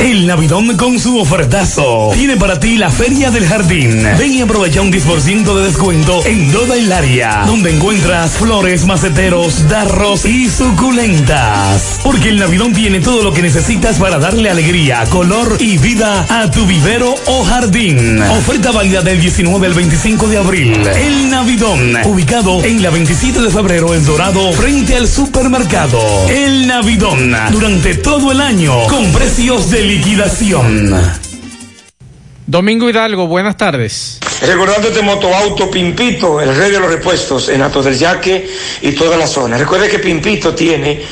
El Navidón con su ofertazo tiene para ti la Feria del Jardín. Ven y aprovecha un 10% de descuento en toda el área, donde encuentras flores, maceteros, darros y suculentas. Porque el Navidón tiene todo lo que necesitas para darle alegría, color y vida a tu vivero o jardín. Oferta válida del 19 al 25 de abril. El Navidón, ubicado en la 27 de febrero en Dorado, frente al supermercado. El Navidón, durante todo el año, con precios de liquidación. Domingo Hidalgo, buenas tardes. Recordándote Motoauto Pimpito, el rey de los repuestos en Atos del Yaque y toda la zona. Recuerde que Pimpito tiene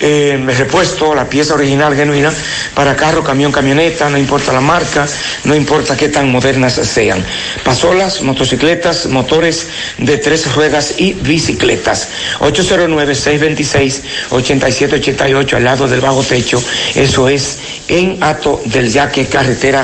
eh, repuesto, la pieza original genuina para carro, camión, camioneta, no importa la marca, no importa qué tan modernas sean. Pasolas, motocicletas, motores de tres ruedas y bicicletas. 809-626-8788 al lado del bajo techo. Eso es en Ato del Yaque, carretera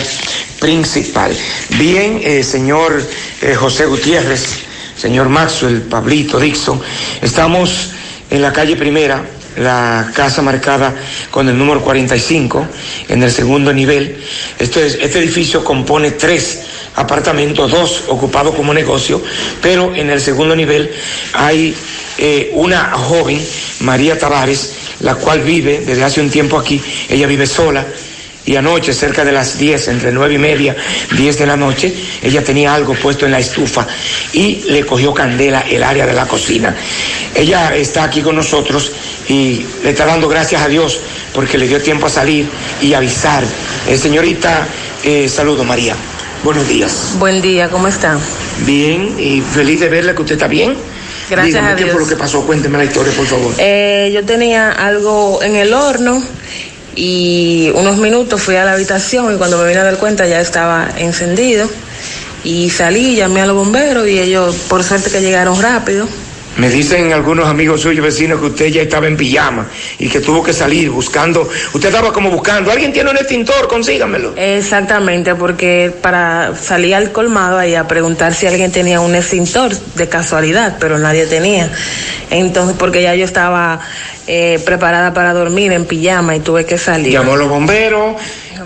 principal. Bien, eh, señor eh, José Gutiérrez, señor Maxwell, Pablito, Dixon, estamos en la calle primera, la casa marcada con el número 45, en el segundo nivel. Este edificio compone tres apartamentos, dos ocupados como negocio, pero en el segundo nivel hay eh, una joven, María Tavares, la cual vive desde hace un tiempo aquí, ella vive sola, y anoche, cerca de las 10, entre nueve y media, 10 de la noche, ella tenía algo puesto en la estufa y le cogió candela el área de la cocina. Ella está aquí con nosotros y le está dando gracias a Dios porque le dio tiempo a salir y avisar. Eh, señorita, eh, saludo María. Buenos días. Buen día, ¿cómo está? Bien, y feliz de verla que usted está bien. Gracias Dígame a qué Dios. fue lo que pasó, cuénteme la historia, por favor. Eh, yo tenía algo en el horno y unos minutos fui a la habitación y cuando me vine a dar cuenta ya estaba encendido y salí, llamé a los bomberos y ellos por suerte que llegaron rápido. Me dicen algunos amigos suyos vecinos que usted ya estaba en pijama y que tuvo que salir buscando. Usted estaba como buscando. ¿Alguien tiene un extintor? Consígamelo. Exactamente, porque para salir al colmado ahí a preguntar si alguien tenía un extintor de casualidad, pero nadie tenía. Entonces, porque ya yo estaba eh, preparada para dormir en pijama y tuve que salir. Llamó a los bomberos.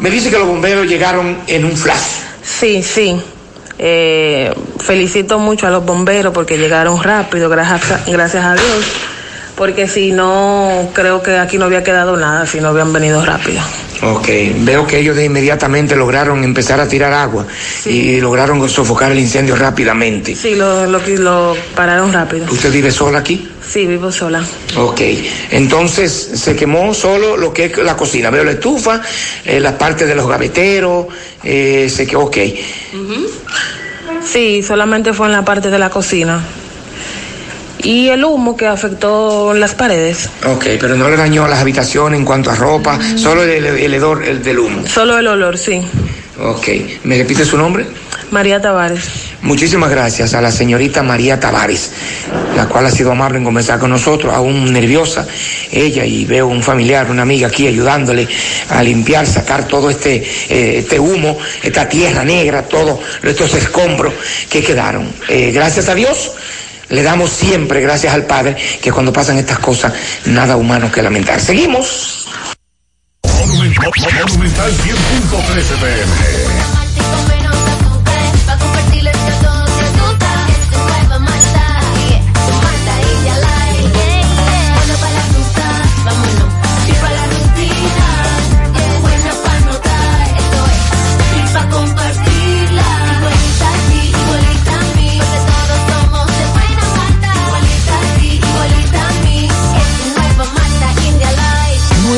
Me dice que los bomberos llegaron en un flash. Sí, sí. Eh, felicito mucho a los bomberos porque llegaron rápido, gracias gracias a Dios. Porque si no, creo que aquí no había quedado nada si no habían venido rápido. Ok, veo que ellos de inmediatamente lograron empezar a tirar agua y lograron sofocar el incendio rápidamente. Sí, lo, lo, lo pararon rápido. ¿Usted vive sola aquí? Sí, vivo sola. Ok, entonces se quemó solo lo que es la cocina. Veo la estufa, eh, la parte de los gaveteros, eh, se quedó ok. Sí, solamente fue en la parte de la cocina. Y el humo que afectó las paredes. Ok, pero no le dañó las habitaciones en cuanto a ropa, solo el, el hedor el del humo. Solo el olor, sí. Ok, ¿me repite su nombre? María Tavares. Muchísimas gracias a la señorita María Tavares, la cual ha sido amable en conversar con nosotros, aún nerviosa ella y veo un familiar, una amiga aquí ayudándole a limpiar, sacar todo este, eh, este humo, esta tierra negra, todos estos escombros que quedaron. Eh, gracias a Dios. Le damos siempre gracias al Padre que cuando pasan estas cosas, nada humano que lamentar. Seguimos. Monumental 10.13 pm.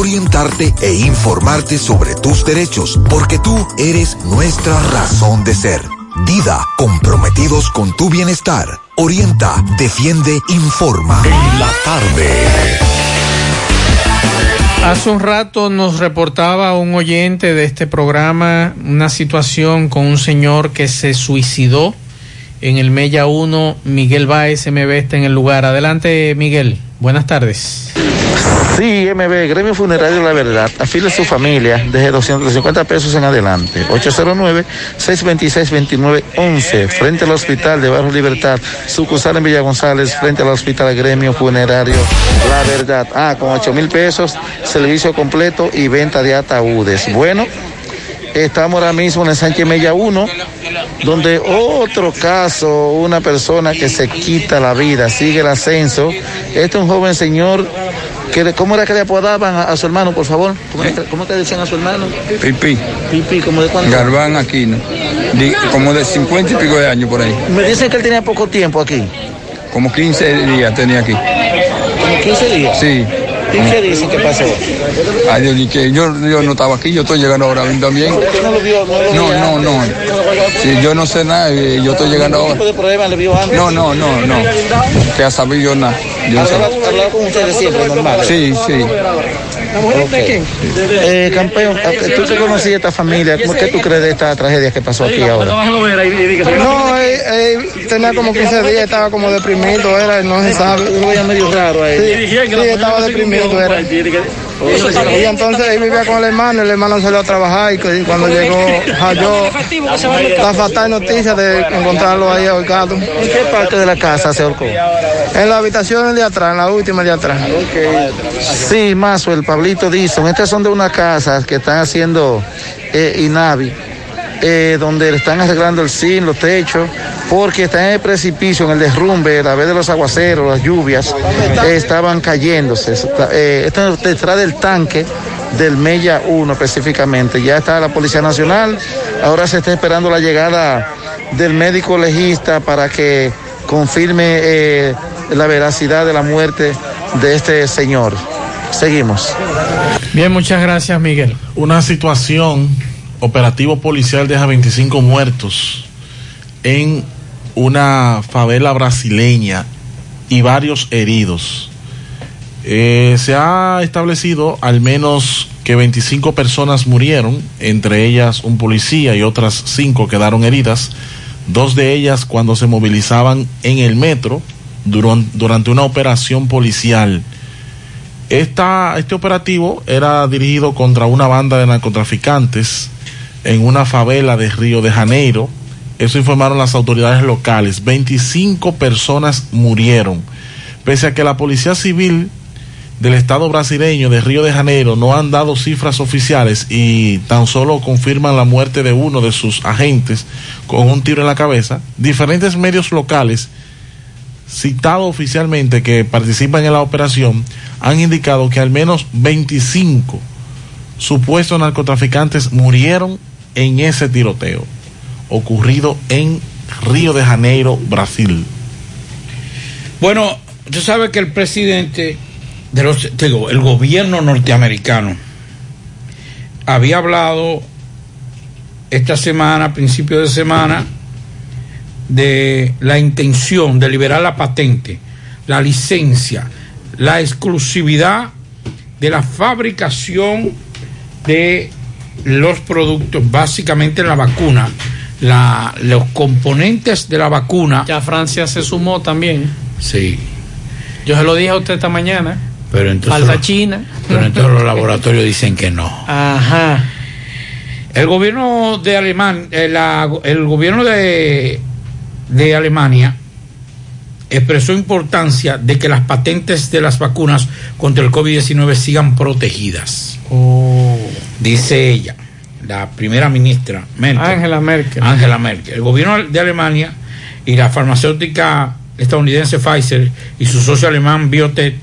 orientarte e informarte sobre tus derechos, porque tú eres nuestra razón de ser. Dida, comprometidos con tu bienestar. Orienta, defiende, informa. En la tarde. Hace un rato nos reportaba un oyente de este programa una situación con un señor que se suicidó en el Mella 1. Miguel Baez, MB está en el lugar. Adelante, Miguel. Buenas tardes. Sí, MB, Gremio Funerario La Verdad. Afile a su familia desde 250 pesos en adelante. 809-626-2911. Frente al Hospital de Barrio Libertad. Sucursal en Villa González. Frente al Hospital Gremio Funerario La Verdad. Ah, con 8 mil pesos. Servicio completo y venta de ataúdes. Bueno. Estamos ahora mismo en el Sánchez Mella 1, donde otro caso, una persona que se quita la vida, sigue el ascenso. Este es un joven señor, que, ¿cómo era que le apodaban a, a su hermano, por favor? ¿Cómo, cómo que decían a su hermano? Pipi. Pipi, ¿como de cuánto? Garbán Aquino. Di- como de 50 y pico de años por ahí. Me dicen que él tenía poco tiempo aquí. Como 15 días tenía aquí. ¿Como 15 días? Sí. ¿Y qué dicen que pasó? Ay, que yo, yo no estaba aquí, yo estoy llegando ahora también. ¿Usted no lo vio? No, No? Sí, yo no sé nada, eh, yo estoy llegando ¿Qué ahora. tipo de problema le vio antes? No, no, no, no. Que ha sabido nada. Yo no sé. Hablaba, hablaba con ustedes siempre, normal. Sí, sí. Ok. Eh, campeón, tú que conocías a esta familia, ¿cómo- ¿qué tú crees de esta tragedia que pasó aquí ahora? No, él, él tenía como 15 días, estaba como deprimido, era, no se sabe. Lo veía medio raro ahí. Sí, sí, estaba deprimido, era. Y entonces él vivía con el hermano, el hermano salió a trabajar y cu- cuando llegó halló la fatal noticia de encontrarlo ahí ahorcado. ¿En qué parte de la casa se ahorcó? En la habitación de atrás, en la última de atrás. Sí, Mazo, el Pablito Dixon. Estas son de una casa que están haciendo eh, INAVI, eh, donde le están arreglando el zinc, los techos, porque están en el precipicio, en el derrumbe, a vez de los aguaceros, las lluvias, eh, estaban cayéndose. Está- eh, esto es detrás del tanque del Mella 1 específicamente. Ya está la Policía Nacional, ahora se está esperando la llegada del médico legista para que confirme eh, la veracidad de la muerte de este señor. Seguimos. Bien, muchas gracias, Miguel. Una situación, operativo policial deja 25 muertos en una favela brasileña y varios heridos. Eh, se ha establecido al menos que 25 personas murieron, entre ellas un policía y otras 5 quedaron heridas, dos de ellas cuando se movilizaban en el metro duran- durante una operación policial. Este operativo era dirigido contra una banda de narcotraficantes en una favela de Río de Janeiro. Eso informaron las autoridades locales. 25 personas murieron. Pese a que la Policía Civil del Estado brasileño de Río de Janeiro no han dado cifras oficiales y tan solo confirman la muerte de uno de sus agentes con un tiro en la cabeza, diferentes medios locales citado oficialmente que participan en la operación han indicado que al menos 25 supuestos narcotraficantes murieron en ese tiroteo ocurrido en Río de Janeiro, Brasil. Bueno, usted sabe que el presidente de los, gobierno norteamericano había hablado esta semana, principio de semana, de la intención de liberar la patente, la licencia, la exclusividad de la fabricación de los productos, básicamente la vacuna, la, los componentes de la vacuna. Ya Francia se sumó también. Sí. Yo se lo dije a usted esta mañana. Pero entonces, Falta China. pero entonces los laboratorios dicen que no. Ajá. El gobierno de Alemania, el gobierno de, de Alemania expresó importancia de que las patentes de las vacunas contra el COVID-19 sigan protegidas. Dice ella, la primera ministra Merkel. Angela Merkel. Angela Merkel. El gobierno de Alemania y la farmacéutica estadounidense Pfizer y su socio alemán BioNTech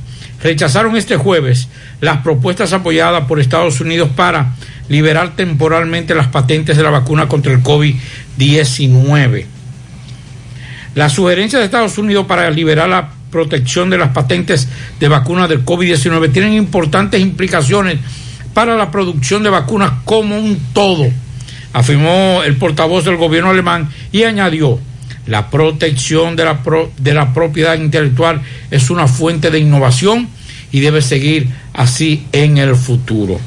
rechazaron este jueves las propuestas apoyadas por Estados Unidos para liberar temporalmente las patentes de la vacuna contra el COVID-19. La sugerencia de Estados Unidos para liberar la protección de las patentes de vacunas del COVID-19 tienen importantes implicaciones para la producción de vacunas como un todo, afirmó el portavoz del gobierno alemán y añadió, la protección de la, de la propiedad intelectual es una fuente de innovación y debe seguir así en el futuro.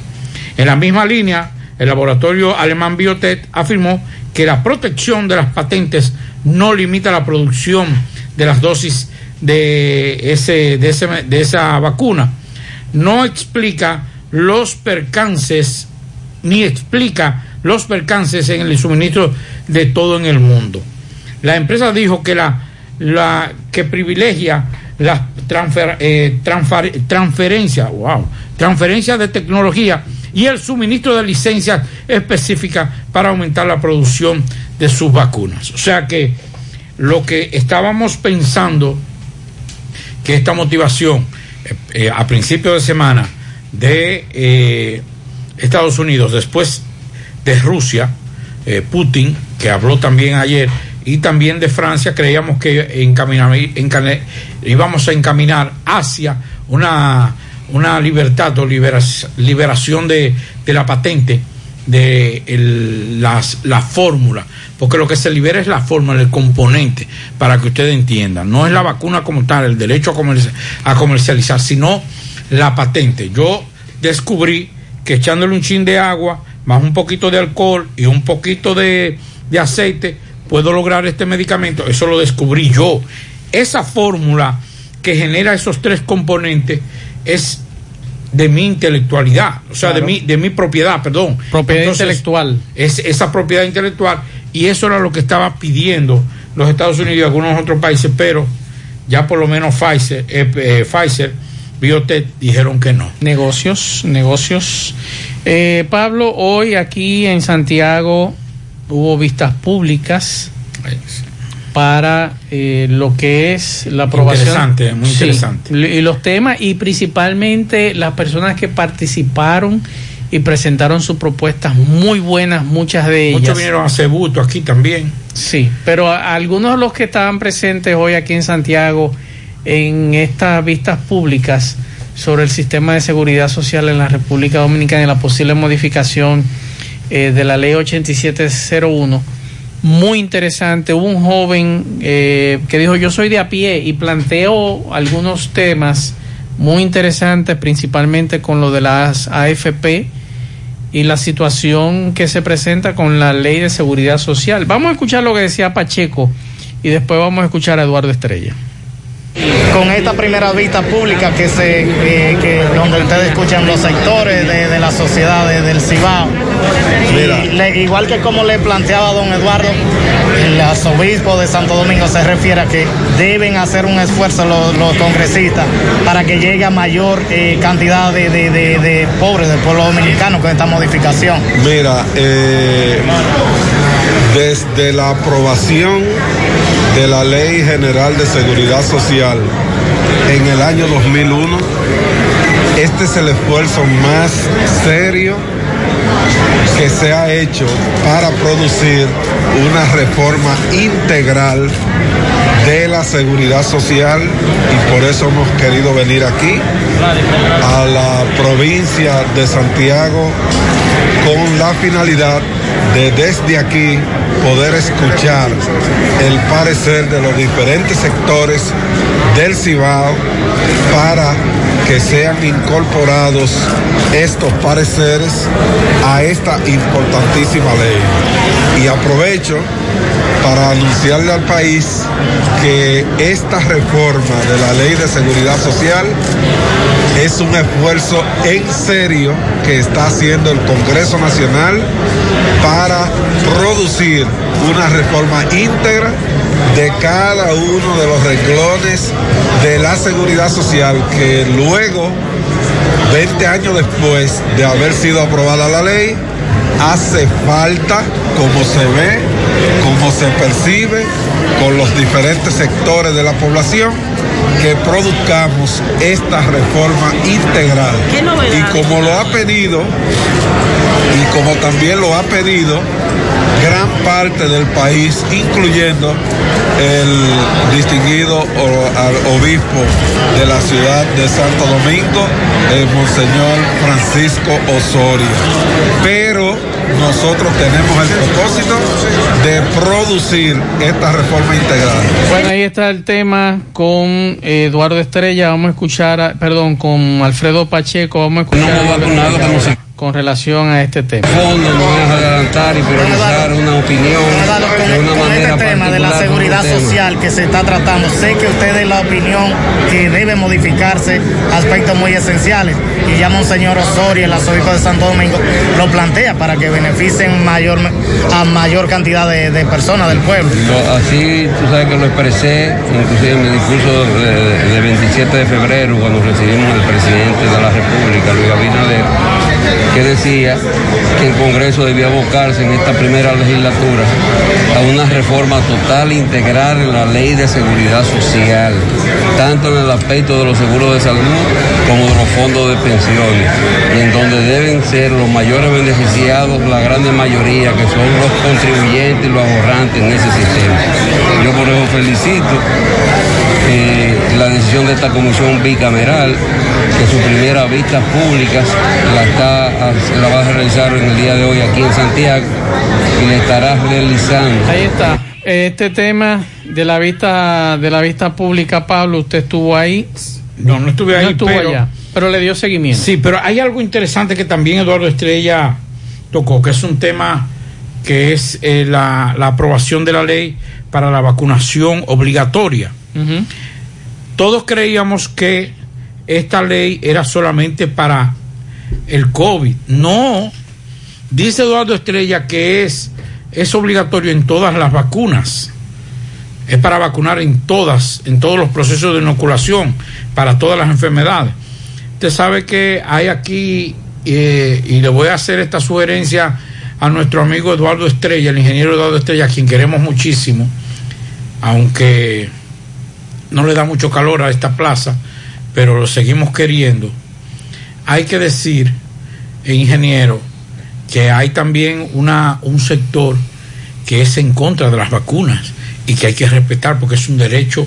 En la misma línea, el laboratorio alemán Biotech afirmó que la protección de las patentes no limita la producción de las dosis de, ese, de, ese, de esa vacuna, no explica los percances ni explica los percances en el suministro de todo en el mundo. La empresa dijo que la, la que privilegia la transfer, eh, transferencia de tecnología y el suministro de licencias específicas para aumentar la producción de sus vacunas. O sea que lo que estábamos pensando que esta motivación eh, eh, a principio de semana de eh, Estados Unidos, después de Rusia, Putin, que habló también ayer, y también de Francia, creíamos que íbamos a encaminar hacia una, una libertad o liberación de, de, la patente de el, las, la fórmula, porque lo que se libera es la fórmula, el componente, para que ustedes entiendan. No es la vacuna como tal, el derecho a, a comercializar, sino la patente. Yo descubrí que echándole un chin de agua, más un poquito de alcohol y un poquito de, de aceite, puedo lograr este medicamento. Eso lo descubrí yo. Esa fórmula que genera esos tres componentes es de mi intelectualidad, o sea, de, mi, de mi propiedad, perdón. Propiedad intelectual. Es esa propiedad intelectual y eso era lo que estaba pidiendo los Estados Unidos y algunos otros países, pero ya por lo menos Pfizer, eh, eh, Pfizer Biotech dijeron que no. Negocios, negocios. Eh, Pablo, hoy aquí en Santiago hubo vistas públicas para eh, lo que es la aprobación. Interesante, muy interesante. Y los temas y principalmente las personas que participaron y presentaron sus propuestas muy buenas, muchas de ellas. Muchos vinieron a Cebuto aquí también. Sí, pero a- algunos de los que estaban presentes hoy aquí en Santiago en estas vistas públicas sobre el sistema de seguridad social en la República Dominicana y la posible modificación eh, de la ley 8701, muy interesante. Hubo un joven eh, que dijo yo soy de a pie y planteó algunos temas muy interesantes, principalmente con lo de las AFP y la situación que se presenta con la ley de seguridad social. Vamos a escuchar lo que decía Pacheco y después vamos a escuchar a Eduardo Estrella. Con esta primera vista pública que se eh, que donde ustedes escuchan los sectores de, de la sociedad de- del Cibao. Le- igual que como le planteaba don Eduardo el arzobispo de Santo Domingo se refiere a que deben hacer un esfuerzo los, los congresistas para que llegue a mayor eh, cantidad de, de- de- de pobres del pueblo dominicano con esta modificación. Mira, eh, desde la aprobación de la Ley General de Seguridad Social en el año 2001, este es el esfuerzo más serio que se ha hecho para producir una reforma integral de la seguridad social y por eso hemos querido venir aquí a la provincia de Santiago con la finalidad de desde aquí poder escuchar el parecer de los diferentes sectores del Cibao para que sean incorporados estos pareceres a esta importantísima ley. Y aprovecho para anunciarle al país que esta reforma de la ley de seguridad social es un esfuerzo en serio que está haciendo el Congreso Nacional para producir una reforma íntegra de cada uno de los renglones de la seguridad social que luego, 20 años después de haber sido aprobada la ley, hace falta, como se ve, como se percibe con los diferentes sectores de la población, que produzcamos esta reforma integral. Y como lo ha pedido, y como también lo ha pedido gran parte del país, incluyendo el distinguido obispo de la ciudad de Santo Domingo, el Monseñor Francisco Osorio. Pero nosotros tenemos el propósito de producir esta reforma integral. Bueno, ahí está el tema con Eduardo Estrella. Vamos a escuchar, a- perdón, con Alfredo Pacheco. Vamos a escuchar a Eduardo con relación a este tema. fondo no es adelantar y priorizar una opinión de una con manera este tema de la particular seguridad social que se está tratando, sé que usted es la opinión que debe modificarse aspectos muy esenciales y ya Monseñor Osorio, el arzobispo de Santo Domingo, lo plantea para que beneficien a mayor cantidad de, personas del pueblo. Lo- así, tú sabes que lo expresé, inclusive en mi discurso de, de 27 de febrero, cuando recibimos al presidente de la República, Luis Abinader, que decía que el Congreso debía abocarse en esta primera legislatura a una reforma total e integral en la ley de seguridad social, tanto en el aspecto de los seguros de salud como de los fondos de pensiones, y en donde deben ser los mayores beneficiados, la grande mayoría, que son los contribuyentes y los ahorrantes en ese sistema. Yo por eso felicito eh, la decisión de esta comisión bicameral, que su primera vista pública la, está, la va a realizar en el día de hoy aquí en Santiago y le estará realizando. Ahí está. Este tema de la vista de la vista pública, Pablo, usted estuvo ahí. No, no estuve ahí, No estuvo pero- allá, pero le dio seguimiento. Sí, pero hay algo interesante que también Eduardo Estrella tocó, que es un tema que es eh, la, la aprobación de la ley para la vacunación obligatoria. Todos creíamos que esta ley era solamente para el COVID. No, dice Eduardo Estrella que es, es obligatorio en todas las vacunas. Es para vacunar en todas, en todos los procesos de inoculación, para todas las enfermedades. Usted sabe que hay aquí, eh, y le voy a hacer esta sugerencia a nuestro amigo Eduardo Estrella, el ingeniero Eduardo Estrella, a quien queremos muchísimo, aunque no le da mucho calor a esta plaza, pero lo seguimos queriendo. Hay que decir, ingeniero, que hay también una, un sector que es en contra de las vacunas y que hay que respetar porque es un derecho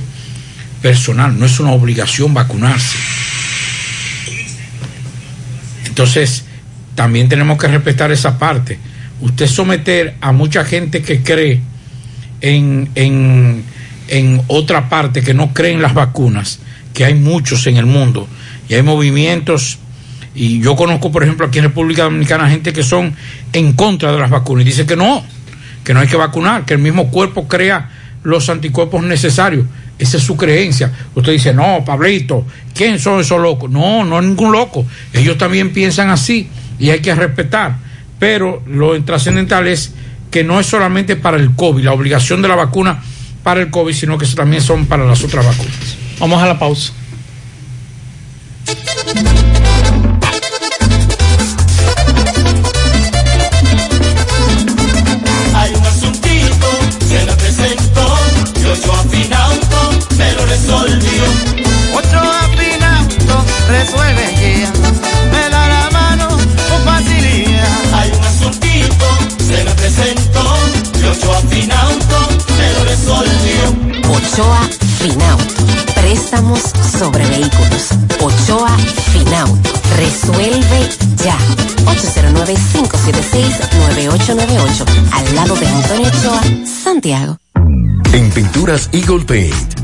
personal, no es una obligación vacunarse. Entonces, también tenemos que respetar esa parte. Usted someter a mucha gente que cree en, en, en otra parte, que no cree en las vacunas, que hay muchos en el mundo, y hay movimientos, y yo conozco, por ejemplo, aquí en República Dominicana, gente que son en contra de las vacunas, y dice que no, que no hay que vacunar, que el mismo cuerpo crea los anticuerpos necesarios. Esa es su creencia. Usted dice, no, Pablito, ¿quién son esos locos? No, no es ningún loco. Ellos también piensan así y hay que respetar. Pero lo trascendental es que no es solamente para el COVID, la obligación de la vacuna para el COVID, sino que también son para las otras vacunas. Vamos a la pausa. Resuelve ya, me da la mano con facilidad. Hay un asuntito, se me presentó, y Ochoa Finauto me lo resolvió. Ochoa Finauto. Préstamos sobre vehículos. Ochoa Finauto. Resuelve ya. 809-576-9898. Al lado de Antonio Ochoa, Santiago. En Pinturas Eagle Paint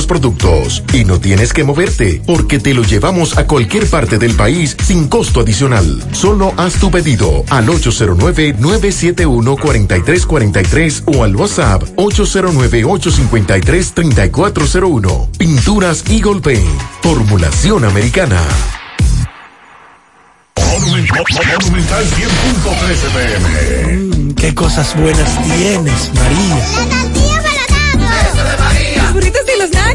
productos. Y no tienes que moverte, porque te lo llevamos a cualquier parte del país sin costo adicional. Solo haz tu pedido al 809-971-4343 o al WhatsApp 809-853-3401. Pinturas Eagle Paint. Formulación americana. Monumental 100.13 pm. Qué cosas buenas tienes, María.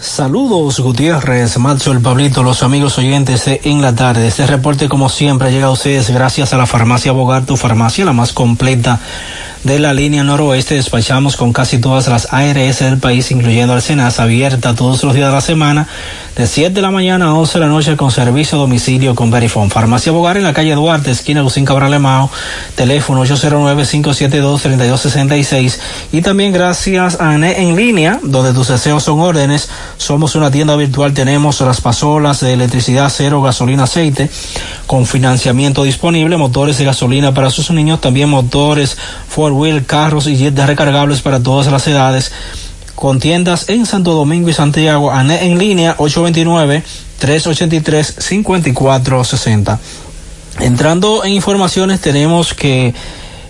Saludos Gutiérrez, Macho, el Pablito, los amigos oyentes de En la Tarde. Este reporte como siempre llega a ustedes gracias a la farmacia Bogar, tu farmacia la más completa de la línea noroeste. Despachamos con casi todas las ARS del país, incluyendo Alcenas, abierta todos los días de la semana, de 7 de la mañana a 11 de la noche con servicio a domicilio con Verifone. Farmacia Bogar en la calle Duarte, esquina Lucín Cabral Emao, teléfono 809-572-3266 y también gracias a en línea, donde tus deseos son órdenes. Somos una tienda virtual, tenemos las pasolas de electricidad cero, gasolina, aceite, con financiamiento disponible, motores de gasolina para sus niños, también motores carros y jet recargables para todas las edades con tiendas en Santo Domingo y Santiago, en línea 829-383-5460. Entrando en informaciones, tenemos que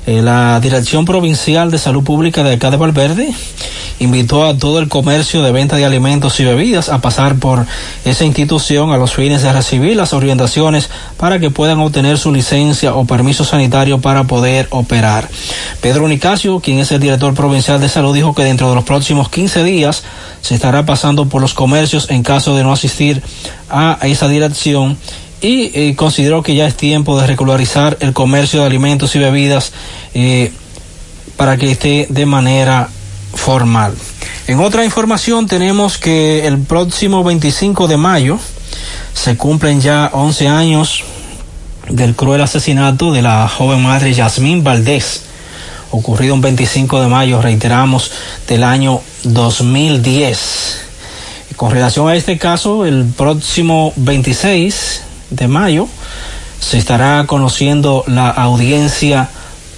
eh, la Dirección Provincial de Salud Pública de acá de Valverde invitó a todo el comercio de venta de alimentos y bebidas a pasar por esa institución a los fines de recibir las orientaciones para que puedan obtener su licencia o permiso sanitario para poder operar. Pedro Nicasio, quien es el director provincial de salud, dijo que dentro de los próximos 15 días se estará pasando por los comercios en caso de no asistir a esa dirección y eh, consideró que ya es tiempo de regularizar el comercio de alimentos y bebidas eh, para que esté de manera formal. En otra información tenemos que el próximo 25 de mayo se cumplen ya 11 años del cruel asesinato de la joven madre Yasmín Valdés, ocurrido un 25 de mayo, reiteramos, del año 2010. Con relación a este caso, el próximo 26 de mayo se estará conociendo la audiencia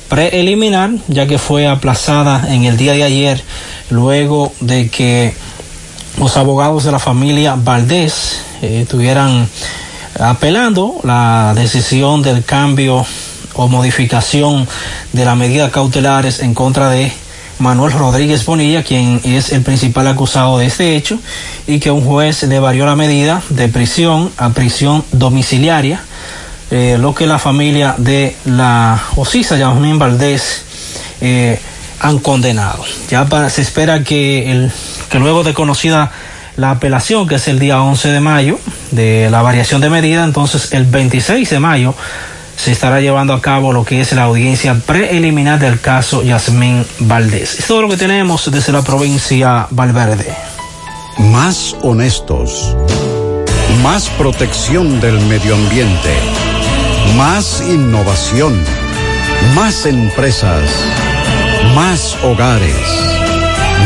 preliminar, ya que fue aplazada en el día de ayer, luego de que los abogados de la familia Valdés eh, estuvieran apelando la decisión del cambio o modificación de las medidas cautelares en contra de Manuel Rodríguez Bonilla, quien es el principal acusado de este hecho, y que un juez le varió la medida de prisión a prisión domiciliaria, eh, lo que la familia de la Osisa Yasmín Valdés eh, han condenado. Ya se espera que, que luego de conocida la apelación, que es el día 11 de mayo, de la variación de medida, entonces el 26 de mayo se estará llevando a cabo lo que es la audiencia preliminar del caso Yasmín Valdés. Es todo lo que tenemos desde la provincia Valverde. Más honestos. Más protección del medio ambiente. Más innovación. Más empresas. Más hogares.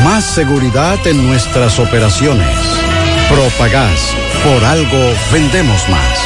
Más seguridad en nuestras operaciones. Propagás. Por algo vendemos más.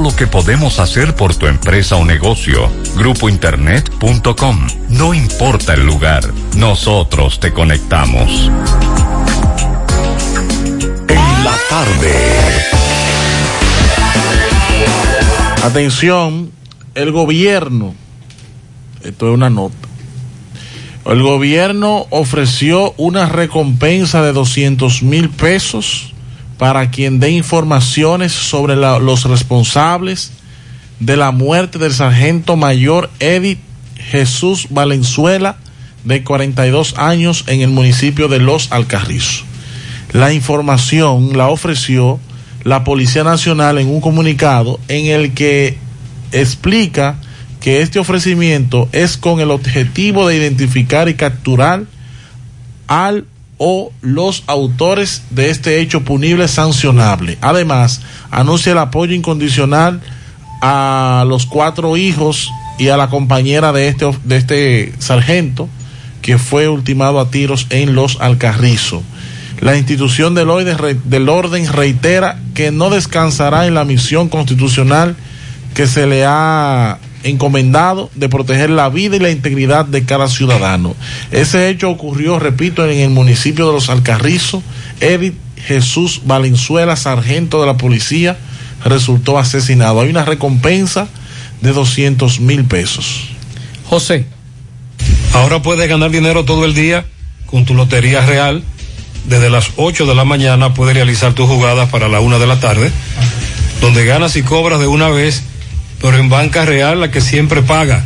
lo que podemos hacer por tu empresa o negocio. Grupointernet.com. No importa el lugar, nosotros te conectamos. En la tarde. Atención, el gobierno, esto es una nota, el gobierno ofreció una recompensa de 200 mil pesos para quien dé informaciones sobre los responsables de la muerte del sargento mayor Edith Jesús Valenzuela, de 42 años, en el municipio de Los Alcarrizos. La información la ofreció la Policía Nacional en un comunicado en el que explica que este ofrecimiento es con el objetivo de identificar y capturar al o los autores de este hecho punible sancionable. Además, anuncia el apoyo incondicional a los cuatro hijos y a la compañera de este, de este sargento que fue ultimado a tiros en los Alcarrizos. La institución del del orden reitera que no descansará en la misión constitucional que se le ha encomendado de proteger la vida y la integridad de cada ciudadano. Ese hecho ocurrió, repito, en el municipio de Los Alcarrizos. Edith Jesús Valenzuela, sargento de la policía, resultó asesinado. Hay una recompensa de 200 mil pesos. José. Ahora puedes ganar dinero todo el día con tu Lotería Real. Desde las 8 de la mañana puedes realizar tus jugadas para la 1 de la tarde, donde ganas y cobras de una vez, pero en Banca Real la que siempre paga.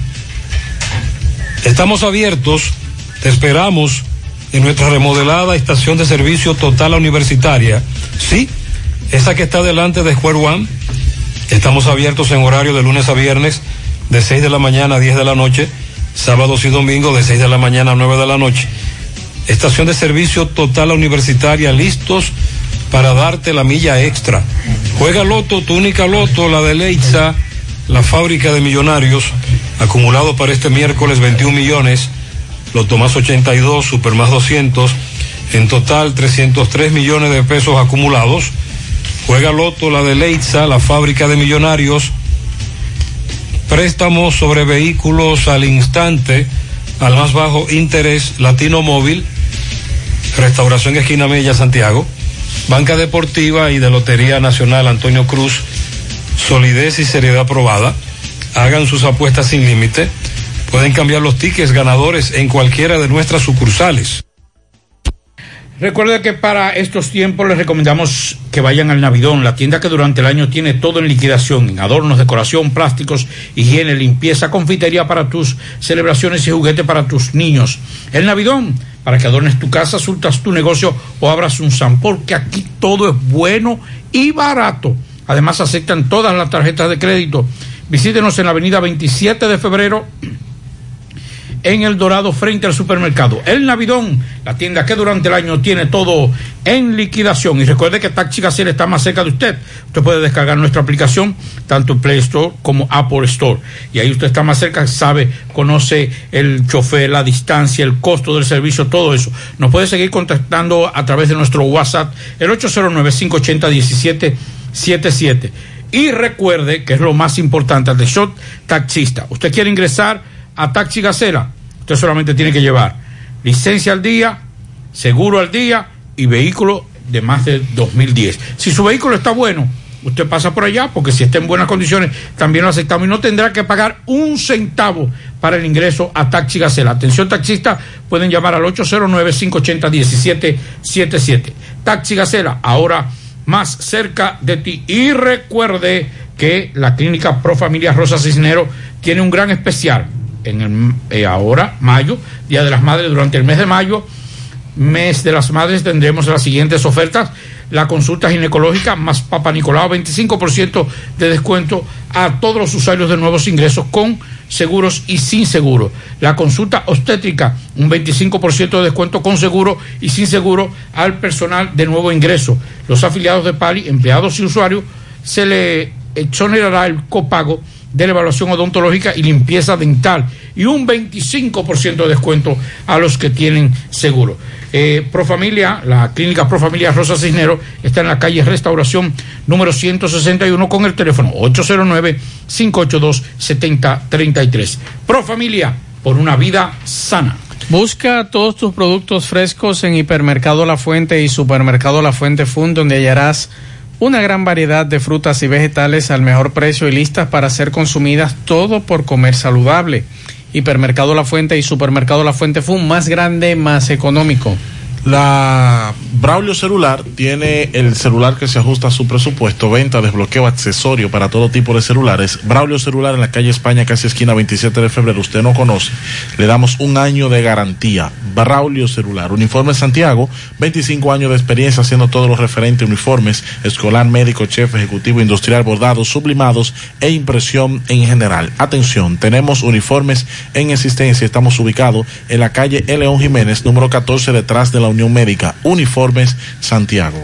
Estamos abiertos, te esperamos en nuestra remodelada estación de servicio total universitaria. Sí, esa que está delante de Square One. Estamos abiertos en horario de lunes a viernes, de 6 de la mañana a 10 de la noche, sábados y domingos de 6 de la mañana a 9 de la noche. Estación de servicio total universitaria, listos para darte la milla extra. Juega Loto, tu única Loto, la de Leitza, la fábrica de millonarios, acumulado para este miércoles 21 millones, Loto más 82, Super más 200, en total 303 millones de pesos acumulados. Juega Loto, la de Leitza, la fábrica de millonarios, préstamos sobre vehículos al instante, al más bajo interés, Latino Móvil, Restauración Esquina Mella, Santiago, Banca Deportiva y de Lotería Nacional Antonio Cruz, solidez y seriedad probada. Hagan sus apuestas sin límite. Pueden cambiar los tickets ganadores en cualquiera de nuestras sucursales. Recuerde que para estos tiempos les recomendamos que vayan al Navidón, la tienda que durante el año tiene todo en liquidación, en adornos, decoración, plásticos, higiene, limpieza, confitería para tus celebraciones y juguetes para tus niños. El Navidón, para que adornes tu casa, surtas tu negocio o abras un SAM, porque aquí todo es bueno y barato. Además aceptan todas las tarjetas de crédito. Visítenos en la avenida 27 de febrero en El Dorado frente al supermercado. El Navidón, la tienda que durante el año tiene todo en liquidación. Y recuerde que Taxi Gacela está más cerca de usted. Usted puede descargar nuestra aplicación, tanto Play Store como Apple Store. Y ahí usted está más cerca, sabe, conoce el chofer, la distancia, el costo del servicio, todo eso. Nos puede seguir contactando a través de nuestro WhatsApp, el 809-580-1777. Y recuerde que es lo más importante, de Shot Taxista. Usted quiere ingresar a Taxi Gacela, usted solamente tiene que llevar licencia al día, seguro al día y vehículo de más de 2010. Si su vehículo está bueno, usted pasa por allá porque si está en buenas condiciones también lo aceptamos y no tendrá que pagar un centavo para el ingreso a Taxi Gacela. Atención taxista, pueden llamar al 809-580-1777. Taxi Gacela, ahora más cerca de ti. Y recuerde que la clínica Pro Familia Rosa Cisnero tiene un gran especial en el, eh, ahora, mayo, Día de las Madres, durante el mes de mayo, mes de las Madres, tendremos las siguientes ofertas. La consulta ginecológica más Papa Nicolau, 25% de descuento a todos los usuarios de nuevos ingresos con seguros y sin seguro. La consulta obstétrica, un 25% de descuento con seguro y sin seguro al personal de nuevo ingreso. Los afiliados de PALI, empleados y usuarios, se le exonerará el copago de la evaluación odontológica y limpieza dental y un 25% de descuento a los que tienen seguro. Eh, Profamilia, la clínica Profamilia Rosa Cisnero está en la calle Restauración número 161 con el teléfono 809-582-7033. Profamilia, por una vida sana. Busca todos tus productos frescos en Hipermercado La Fuente y Supermercado La Fuente Fund, donde hallarás una gran variedad de frutas y vegetales al mejor precio y listas para ser consumidas, todo por comer saludable. Hipermercado La Fuente y Supermercado La Fuente Fund, más grande, más económico. La Braulio Celular tiene el celular que se ajusta a su presupuesto, venta, desbloqueo, accesorio para todo tipo de celulares. Braulio Celular en la calle España, casi esquina 27 de febrero. Usted no conoce. Le damos un año de garantía. Braulio Celular. Uniforme Santiago, 25 años de experiencia haciendo todos los referentes uniformes, escolar, médico, chef, ejecutivo, industrial, bordados, sublimados e impresión en general. Atención, tenemos uniformes en existencia. Estamos ubicados en la calle. León Jiménez, número 14, detrás de la Unión Médica, Uniformes Santiago.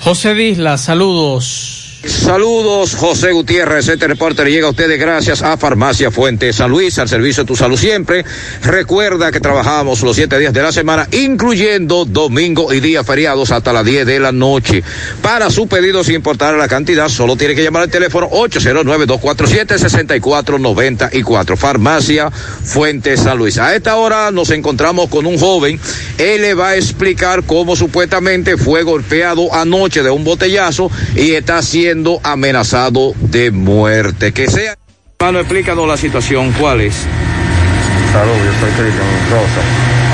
José Disla, saludos. Saludos, José Gutiérrez. Este reporter llega a ustedes gracias a Farmacia Fuente San Luis, al servicio de tu salud siempre. Recuerda que trabajamos los siete días de la semana, incluyendo domingo y días feriados hasta las 10 de la noche. Para su pedido, sin importar la cantidad, solo tiene que llamar al teléfono 809-247-6494. Farmacia Fuente San Luis. A esta hora nos encontramos con un joven. Él le va a explicar cómo supuestamente fue golpeado anoche de un botellazo y está siendo amenazado de muerte. Que sea. Hermano, explícanos la situación. ¿Cuál es? Salud, yo soy Cristian Rosa.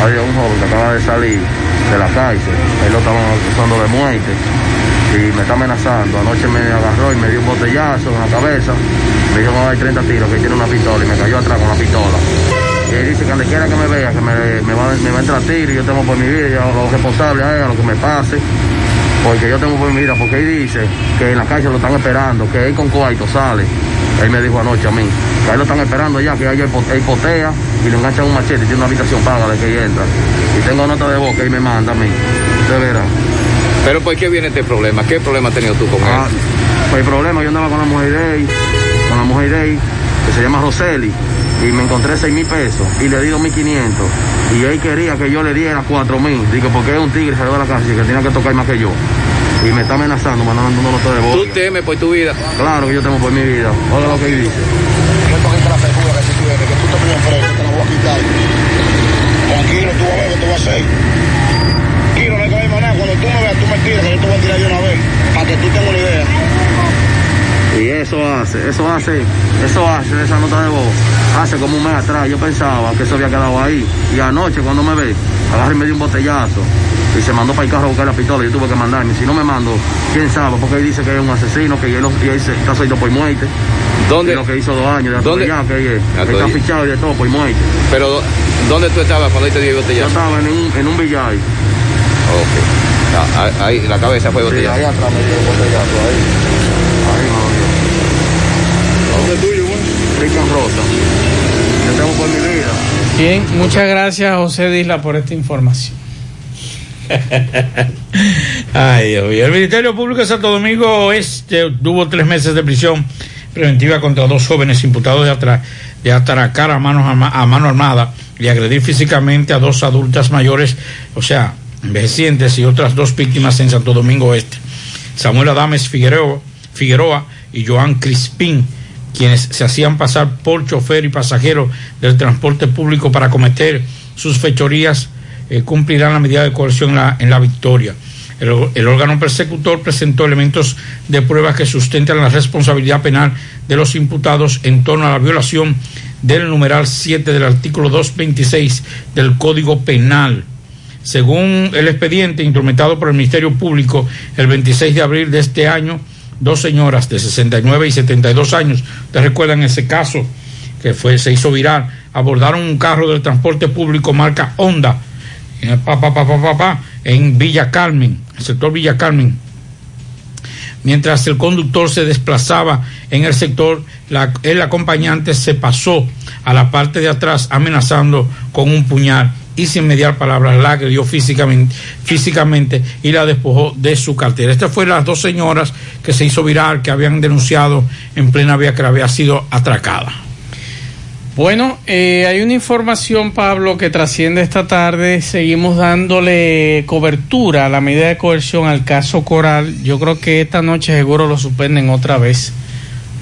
Hay un joven que acaba de salir de la cárcel. Él lo estaban acusando de muerte y me está amenazando. Anoche me agarró y me dio un botellazo en la cabeza. Me dijo que hay 30 tiros, que tiene una pistola y me cayó atrás con la pistola. Y él dice que donde quiera que me vea, que me, me va, me va a entrar a tiro y yo tengo por mi vida, yo lo responsable a él, a lo que me pase. Porque yo tengo por mi vida, porque él dice que en la calle lo están esperando, que él con coito sale. Él me dijo anoche a mí, que ahí lo están esperando ya, que ahí él potea y le enganchan un machete y tiene una habitación paga de que él entra. Y tengo nota de voz que él me manda a mí. De veras. Pero ¿por qué viene este problema? ¿Qué problema has tenido tú con Ah, él? pues el problema, yo andaba con la mujer de él, con la mujer de él, que se llama Roseli, y me encontré 6 mil pesos y le di 2.500. Y él quería que yo le diera 4 mil. Digo, porque es un tigre, salió de la casa y que tenía que tocar más que yo. Y me está amenazando, mandando una nota de voz. ¿Tú temes por tu vida? Claro que yo temo por mi vida. Oiga lo que él dice. Yo cogiste la segura que si tú eres, que tú te pones preso, te la voy a quitar. Tranquilo, tú vas a ver lo que tú vas a hacer. Tranquilo, no hay que ver nada. Cuando tú me veas, tú me tiras, que yo te voy a tirar de una vez. Para que tú tengas una idea. Y eso hace, eso hace, eso hace esa nota de voz. hace como un mes atrás. Yo pensaba que eso había quedado ahí. Y anoche cuando me ve, agarré y me dio un botellazo. Y se mandó para el carro a buscar la pistola. Yo tuve que mandarme. Si no me mando, quién sabe, porque él dice que es un asesino, que él, y él se- está suelto por muerte. ¿Dónde? Y lo que hizo dos años de ¿Dónde? que él, Ah, está todavía. fichado y de todo por muerte. Pero, ¿dónde tú estabas cuando él te dio el Yo botellazo? estaba en un, en un billar. Ok. Ah, ahí- ahí, la cabeza fue Sí, ahí botellazo. atrás me dio el botellazo, ahí. Ahí me lo dio. ¿Dónde es tuyo, güey? Rican Rosa. Yo tengo por mi vida. Bien, muchas gracias José Disla por esta información. <laughs> Ay, Dios mío. El Ministerio Público de Santo Domingo Oeste tuvo tres meses de prisión preventiva contra dos jóvenes imputados de, atra- de atracar a, manos arma- a mano armada y agredir físicamente a dos adultas mayores, o sea, envejecientes y otras dos víctimas en Santo Domingo Oeste. Samuel Adames Figueroa, Figueroa y Joan Crispín, quienes se hacían pasar por chofer y pasajero del transporte público para cometer sus fechorías, eh, cumplirán la medida de coerción en la, victoria. El, órgano persecutor presentó elementos de pruebas que sustentan la responsabilidad penal de los imputados en torno a la violación del numeral 7 del artículo 226 del Código Penal. Según el expediente instrumentado por el Ministerio Público el 26 de abril de este año, dos señoras de 69 y 72 años, ustedes recuerdan ese caso que fue, se hizo viral, abordaron un carro del transporte público marca Honda eh, pa, en Villa Carmen, el sector Villa Carmen. Mientras el conductor se desplazaba en el sector, el acompañante se pasó a la parte de atrás amenazando con un puñal y sin mediar palabras la agredió físicamente, físicamente y la despojó de su cartera. Estas fueron las dos señoras que se hizo viral, que habían denunciado en plena vía que había sido atracada. Bueno, eh, hay una información, Pablo, que trasciende esta tarde. Seguimos dándole cobertura a la medida de coerción al caso Coral. Yo creo que esta noche seguro lo suspenden otra vez,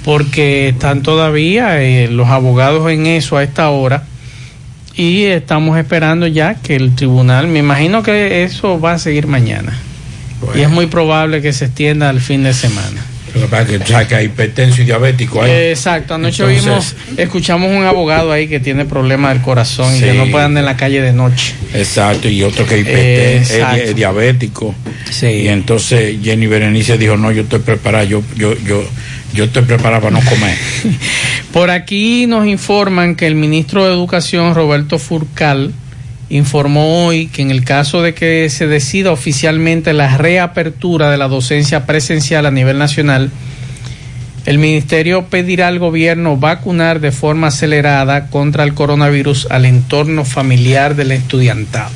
porque están todavía eh, los abogados en eso a esta hora y estamos esperando ya que el tribunal, me imagino que eso va a seguir mañana. Y es muy probable que se extienda al fin de semana. Lo que pasa es que, hay hipertenso y diabético ahí. Exacto, anoche Entonces- vimos, escuchamos un abogado ahí que tiene problemas del corazón y Sí. que no puede andar en la calle de noche. Exacto, y otro que es es, di- diabético. Y entonces Jenny Berenice dijo, no, yo estoy preparada, yo, yo, yo, yo estoy preparada para no comer. <laughs> Por aquí nos informan que el ministro de Educación, Roberto Furcal, informó hoy que en el caso de que se decida oficialmente la reapertura de la docencia presencial a nivel nacional, el ministerio pedirá al gobierno vacunar de forma acelerada contra el coronavirus al entorno familiar del estudiantado.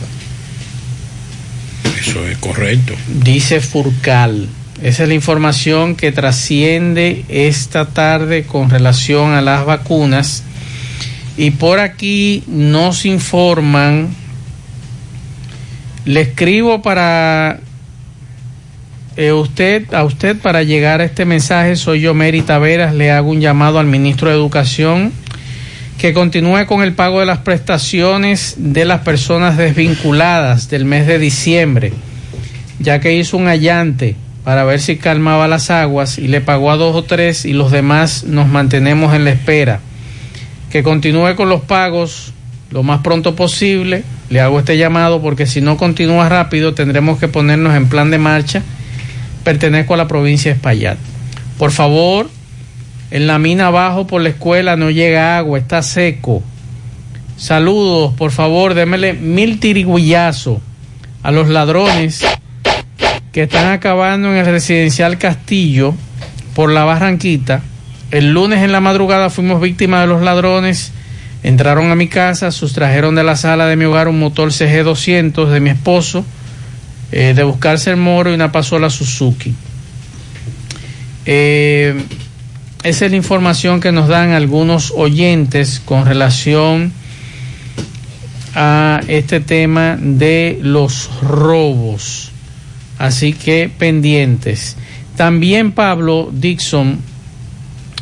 Eso es correcto. Dice Furcal. Esa es la información que trasciende esta tarde con relación a las vacunas. Y por aquí nos informan, le escribo para eh, usted, a usted para llegar a este mensaje, soy yo Mary Taveras, le hago un llamado al ministro de Educación que continúe con el pago de las prestaciones de las personas desvinculadas del mes de diciembre, ya que hizo un allante para ver si calmaba las aguas y le pagó a dos o tres y los demás nos mantenemos en la espera. Que continúe con los pagos lo más pronto posible. Le hago este llamado porque si no continúa rápido tendremos que ponernos en plan de marcha. Pertenezco a la provincia de Espaillat. Por favor, en la mina abajo por la escuela no llega agua, está seco. Saludos, por favor, démele mil tiriguillazos a los ladrones que están acabando en el residencial Castillo por la Barranquita. El lunes en la madrugada fuimos víctimas de los ladrones. Entraron a mi casa, sustrajeron de la sala de mi hogar un motor CG200 de mi esposo, eh, de buscarse el moro y una pasola Suzuki. Eh, esa es la información que nos dan algunos oyentes con relación a este tema de los robos. Así que pendientes. También Pablo Dixon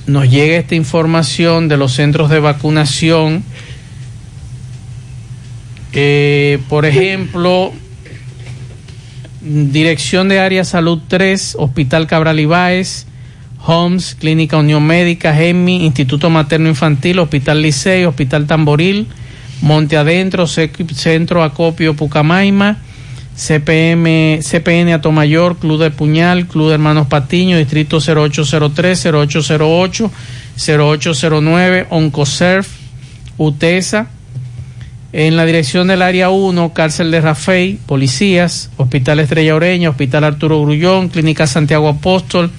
nos llega esta información de los centros de vacunación. Por ejemplo, Dirección de Área Salud 3, Hospital Cabral Ibáez, Homes, Clínica Unión Médica, GEMI, Instituto Materno Infantil, Hospital Licey, Hospital Tamboril, Monte Adentro, Centro Acopio Pucamaima, CPM, CPN Atomayor, Club de Puñal, Club de Hermanos Patiño, Distrito 0803, 0808, 0809, Oncosurf, UTESA, en la dirección del área 1, cárcel de Rafey, policías, Hospital Estrella Oreña, Hospital Arturo Grullón, Clínica Santiago Apóstol,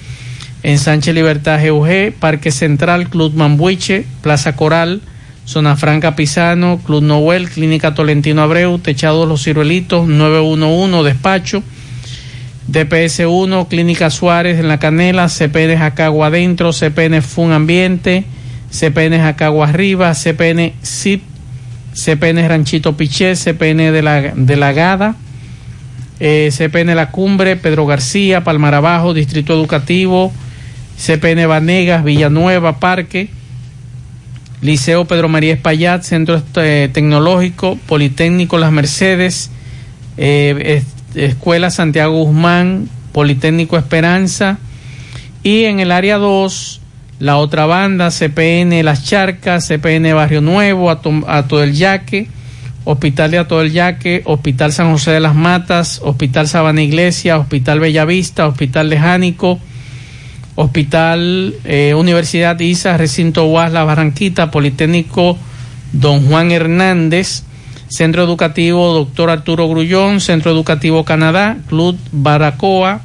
en Sánchez Libertad GUG, Parque Central, Club Mambuiche, Plaza Coral, Zona Franca Pisano, Club Noel, Clínica Tolentino Abreu, Techado Los Ciruelitos, 911, Despacho, DPS 1, Clínica Suárez en La Canela, CPN Jacagua Adentro, CPN Fun Ambiente, CPN Jacagua Arriba, CPN SIP, CPN Ranchito Piché, CPN de la, de la eh, CPN La Cumbre, Pedro García, Palmar Abajo, Distrito Educativo, CPN Vanegas, Villanueva, Parque, Liceo Pedro María Espaillat, Centro eh, Tecnológico, Politécnico Las Mercedes, eh, es- Escuela Santiago Guzmán, Politécnico Esperanza, y en el área 2, la otra banda, CPN Las Charcas, CPN Barrio Nuevo, Ato, del Yaque, Hospital de Ato del Yaque, Hospital San José de las Matas, Hospital Sabana Iglesia, Hospital Bellavista, Hospital de Jánico, Hospital eh, Universidad ISA, Recinto UAS La Barranquita, Politécnico Don Juan Hernández, Centro Educativo Doctor Arturo Grullón, Centro Educativo Canadá, Club Baracoa,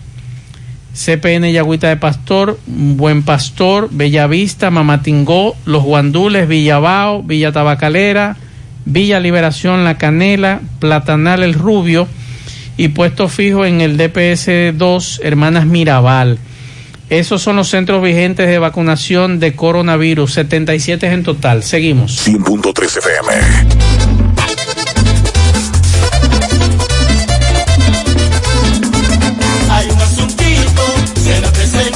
CPN Yagüita de Pastor, Buen Pastor, Bellavista, Mamatingó, Los Guandules, Villabao, Villa Tabacalera, Villa Liberación, La Canela, Platanal El Rubio y puesto fijo en el DPS 2 Hermanas Mirabal. Esos son los centros vigentes de vacunación de coronavirus, 77 en total. Seguimos. 100.3 FM. Hay un asuntito, se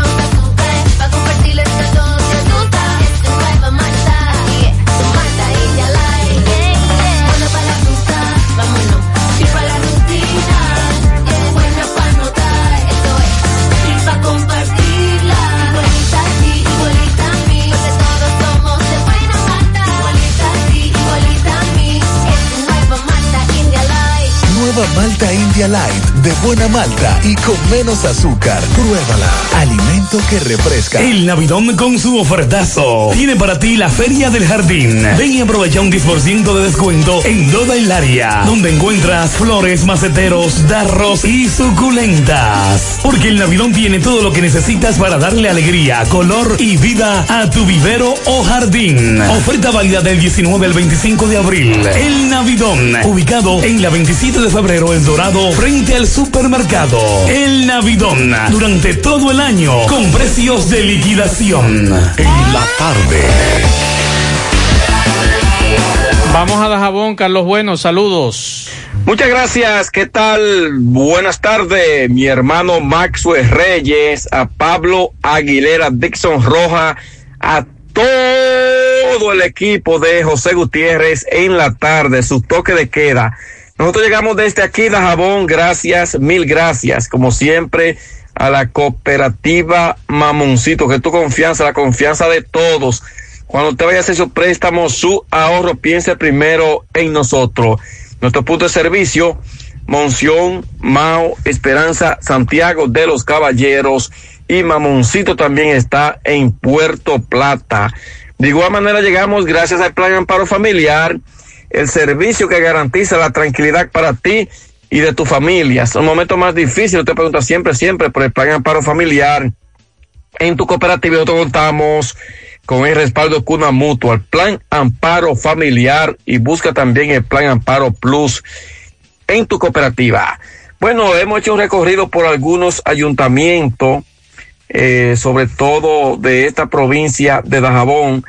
Nueva Malta India Light, de buena malta y con menos azúcar. Pruébala. Alimento que refresca. El Navidón con su ofertazo tiene para ti la Feria del Jardín. Ven y aprovecha un 10% de descuento en toda el área, donde encuentras flores, maceteros, darros y suculentas. Porque el Navidón tiene todo lo que necesitas para darle alegría, color y vida a tu vivero o jardín. Oferta válida del 19 al 25 de abril. El Navidón, ubicado en la 27 de febrero en Dorado, frente al supermercado. El Navidón, durante todo el año, con precios de liquidación. En la tarde. Vamos a Dajabón, Carlos Bueno, saludos. Muchas gracias. ¿Qué tal? Buenas tardes, mi hermano Maxwell Reyes, a Pablo Aguilera, Dixon Roja, a todo el equipo de José Gutiérrez en la tarde, su toque de queda. Nosotros llegamos desde aquí, Dajabón. Gracias, mil gracias. Como siempre, a la cooperativa Mamoncito, que tu confianza, la confianza de todos. Cuando usted vaya a hacer su préstamo, su ahorro, piense primero en nosotros. Nuestro punto de servicio, Monción, Mao, Esperanza, Santiago de los Caballeros y Mamoncito también está en Puerto Plata. De igual manera llegamos gracias al Plan Amparo Familiar, el servicio que garantiza la tranquilidad para ti y de tu familia. Son momentos más difíciles, te pregunta siempre, siempre por el Plan Amparo Familiar. En tu cooperativa nosotros contamos con el respaldo Cuna Mutua, el Plan Amparo Familiar y busca también el Plan Amparo Plus en tu cooperativa. Bueno, hemos hecho un recorrido por algunos ayuntamientos eh, sobre todo de esta provincia de Dajabón,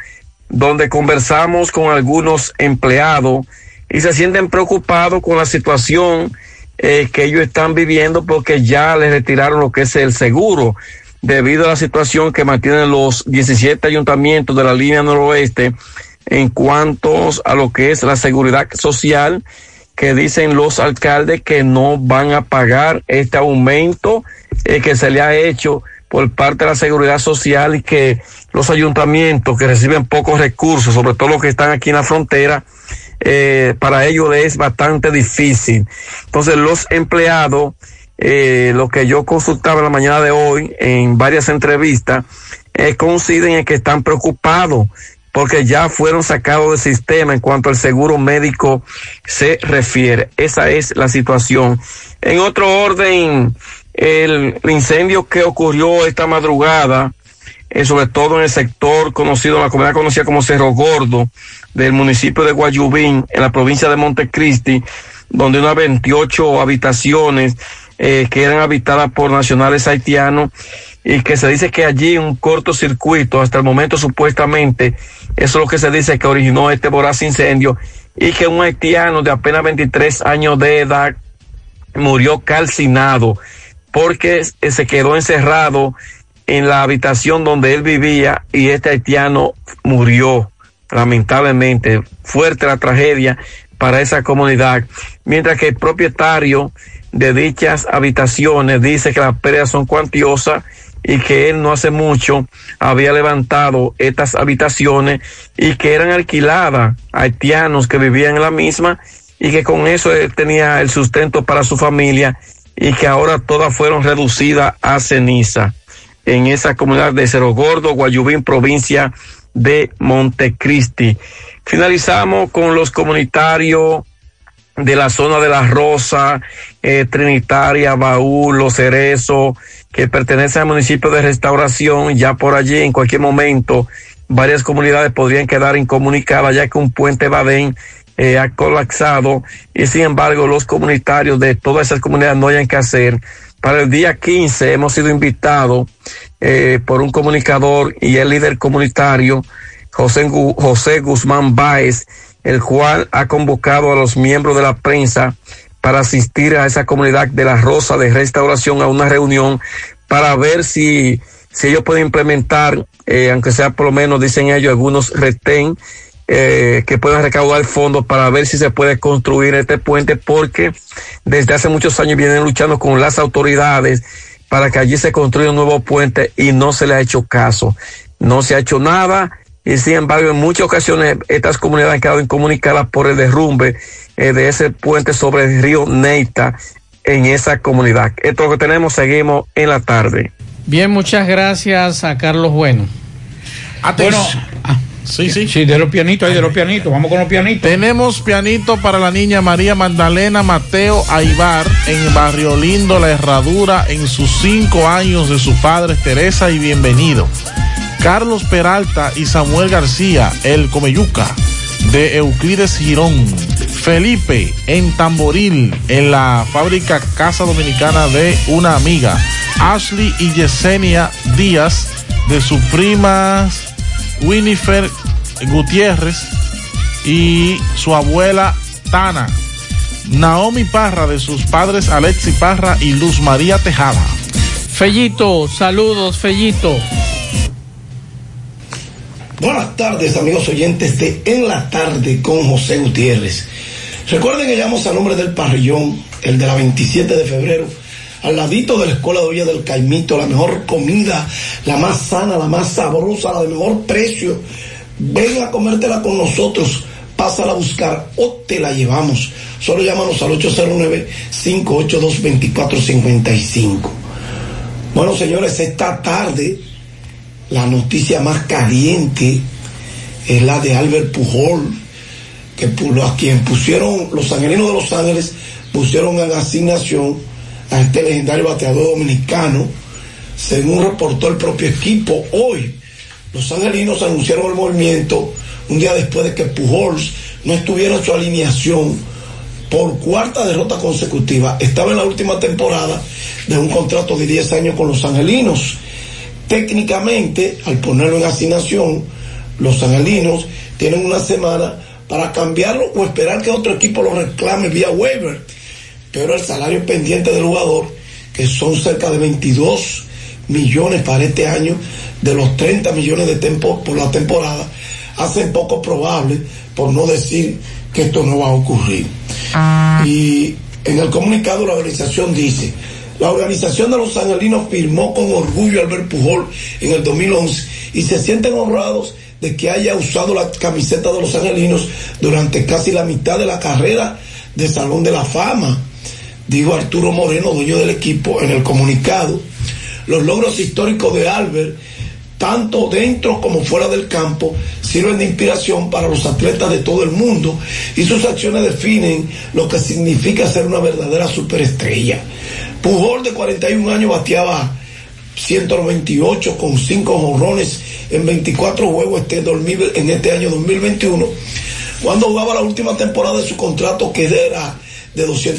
donde conversamos con algunos empleados y se sienten preocupados con la situación eh, que ellos están viviendo porque ya les retiraron lo que es el seguro debido a la situación que mantienen los 17 ayuntamientos de la línea noroeste en cuanto a lo que es la seguridad social que dicen los alcaldes que no van a pagar este aumento eh, que se le ha hecho por parte de la seguridad social y que los ayuntamientos que reciben pocos recursos, sobre todo los que están aquí en la frontera, eh, para ellos es bastante difícil. Entonces los empleados, eh, lo que yo consultaba la mañana de hoy en varias entrevistas, eh, coinciden en que están preocupados porque ya fueron sacados del sistema en cuanto al seguro médico se refiere. Esa es la situación. En otro orden, el incendio que ocurrió esta madrugada, eh, sobre todo en el sector conocido, en la comunidad conocida como Cerro Gordo, del municipio de Guayubín, en la provincia de Montecristi, donde unas 28 habitaciones eh, que eran habitadas por nacionales haitianos y que se dice que allí un cortocircuito, hasta el momento supuestamente, eso es lo que se dice que originó este voraz incendio y que un haitiano de apenas 23 años de edad murió calcinado porque se quedó encerrado en la habitación donde él vivía y este haitiano murió lamentablemente. Fuerte la tragedia para esa comunidad. Mientras que el propietario de dichas habitaciones dice que las pérdidas son cuantiosas y que él no hace mucho había levantado estas habitaciones y que eran alquiladas a haitianos que vivían en la misma y que con eso él tenía el sustento para su familia y que ahora todas fueron reducidas a ceniza en esa comunidad de Cerro Gordo, Guayubín, provincia de Montecristi. Finalizamos con los comunitarios de la zona de La Rosa, eh, Trinitaria, Baúl, Los Cerezos, que pertenecen al municipio de Restauración, ya por allí en cualquier momento varias comunidades podrían quedar incomunicadas ya que un puente Badén eh, ha colapsado y sin embargo los comunitarios de todas esas comunidades no hayan que hacer. Para el día 15 hemos sido invitados eh, por un comunicador y el líder comunitario José, José Guzmán Báez, el cual ha convocado a los miembros de la prensa para asistir a esa comunidad de la Rosa de Restauración a una reunión para ver si, si ellos pueden implementar, eh, aunque sea por lo menos, dicen ellos, algunos retén eh, que puedan recaudar fondos para ver si se puede construir este puente, porque desde hace muchos años vienen luchando con las autoridades para que allí se construya un nuevo puente y no se le ha hecho caso. No se ha hecho nada y sin embargo en muchas ocasiones estas comunidades han quedado incomunicadas por el derrumbe eh, de ese puente sobre el río Neita en esa comunidad. Esto es lo que tenemos, seguimos en la tarde. Bien, muchas gracias a Carlos Bueno. Bueno, sí, sí. Sí, de los pianitos, ahí de los pianitos. Vamos con los pianitos. Tenemos pianito para la niña María Magdalena Mateo Aibar en Barrio Lindo, La Herradura, en sus cinco años de su padre Teresa y bienvenido. Carlos Peralta y Samuel García, el Comeyuca, de Euclides Girón. Felipe en Tamboril, en la fábrica Casa Dominicana de una amiga. Ashley y Yesenia Díaz, de su prima Winifred Gutiérrez y su abuela Tana. Naomi Parra de sus padres Alexi Parra y Luz María Tejada. Fellito, saludos, Fellito. Buenas tardes, amigos oyentes de En la Tarde con José Gutiérrez. Recuerden que llamamos a nombre del parrillón, el de la 27 de febrero, al ladito de la Escuela de Olla del Caimito, la mejor comida, la más sana, la más sabrosa, la de mejor precio. Ven a comértela con nosotros, pásala a buscar o te la llevamos. Solo llámanos al 809-582-2455. Bueno, señores, esta tarde la noticia más caliente es la de Albert Pujol, que a quien pusieron los angelinos de Los Ángeles, pusieron en asignación a este legendario bateador dominicano, según reportó el propio equipo hoy. Los angelinos anunciaron el movimiento un día después de que Pujols no estuviera en su alineación por cuarta derrota consecutiva. Estaba en la última temporada de un contrato de 10 años con los angelinos Técnicamente, al ponerlo en asignación, los angelinos tienen una semana para cambiarlo o esperar que otro equipo lo reclame vía waiver. Pero el salario pendiente del jugador, que son cerca de 22 millones para este año, de los 30 millones de tempo por la temporada, hacen poco probable, por no decir que esto no va a ocurrir. Y en el comunicado la organización dice, la organización de los angelinos firmó con orgullo a Albert Pujol en el 2011 y se sienten honrados de que haya usado la camiseta de los angelinos durante casi la mitad de la carrera de Salón de la Fama, dijo Arturo Moreno, dueño del equipo, en el comunicado. Los logros históricos de Albert, tanto dentro como fuera del campo, sirven de inspiración para los atletas de todo el mundo y sus acciones definen lo que significa ser una verdadera superestrella. Pujol de 41 años bateaba 198 con 5 jonrones en 24 juegos este 2000 en este año 2021 cuando jugaba la última temporada de su contrato que era de 200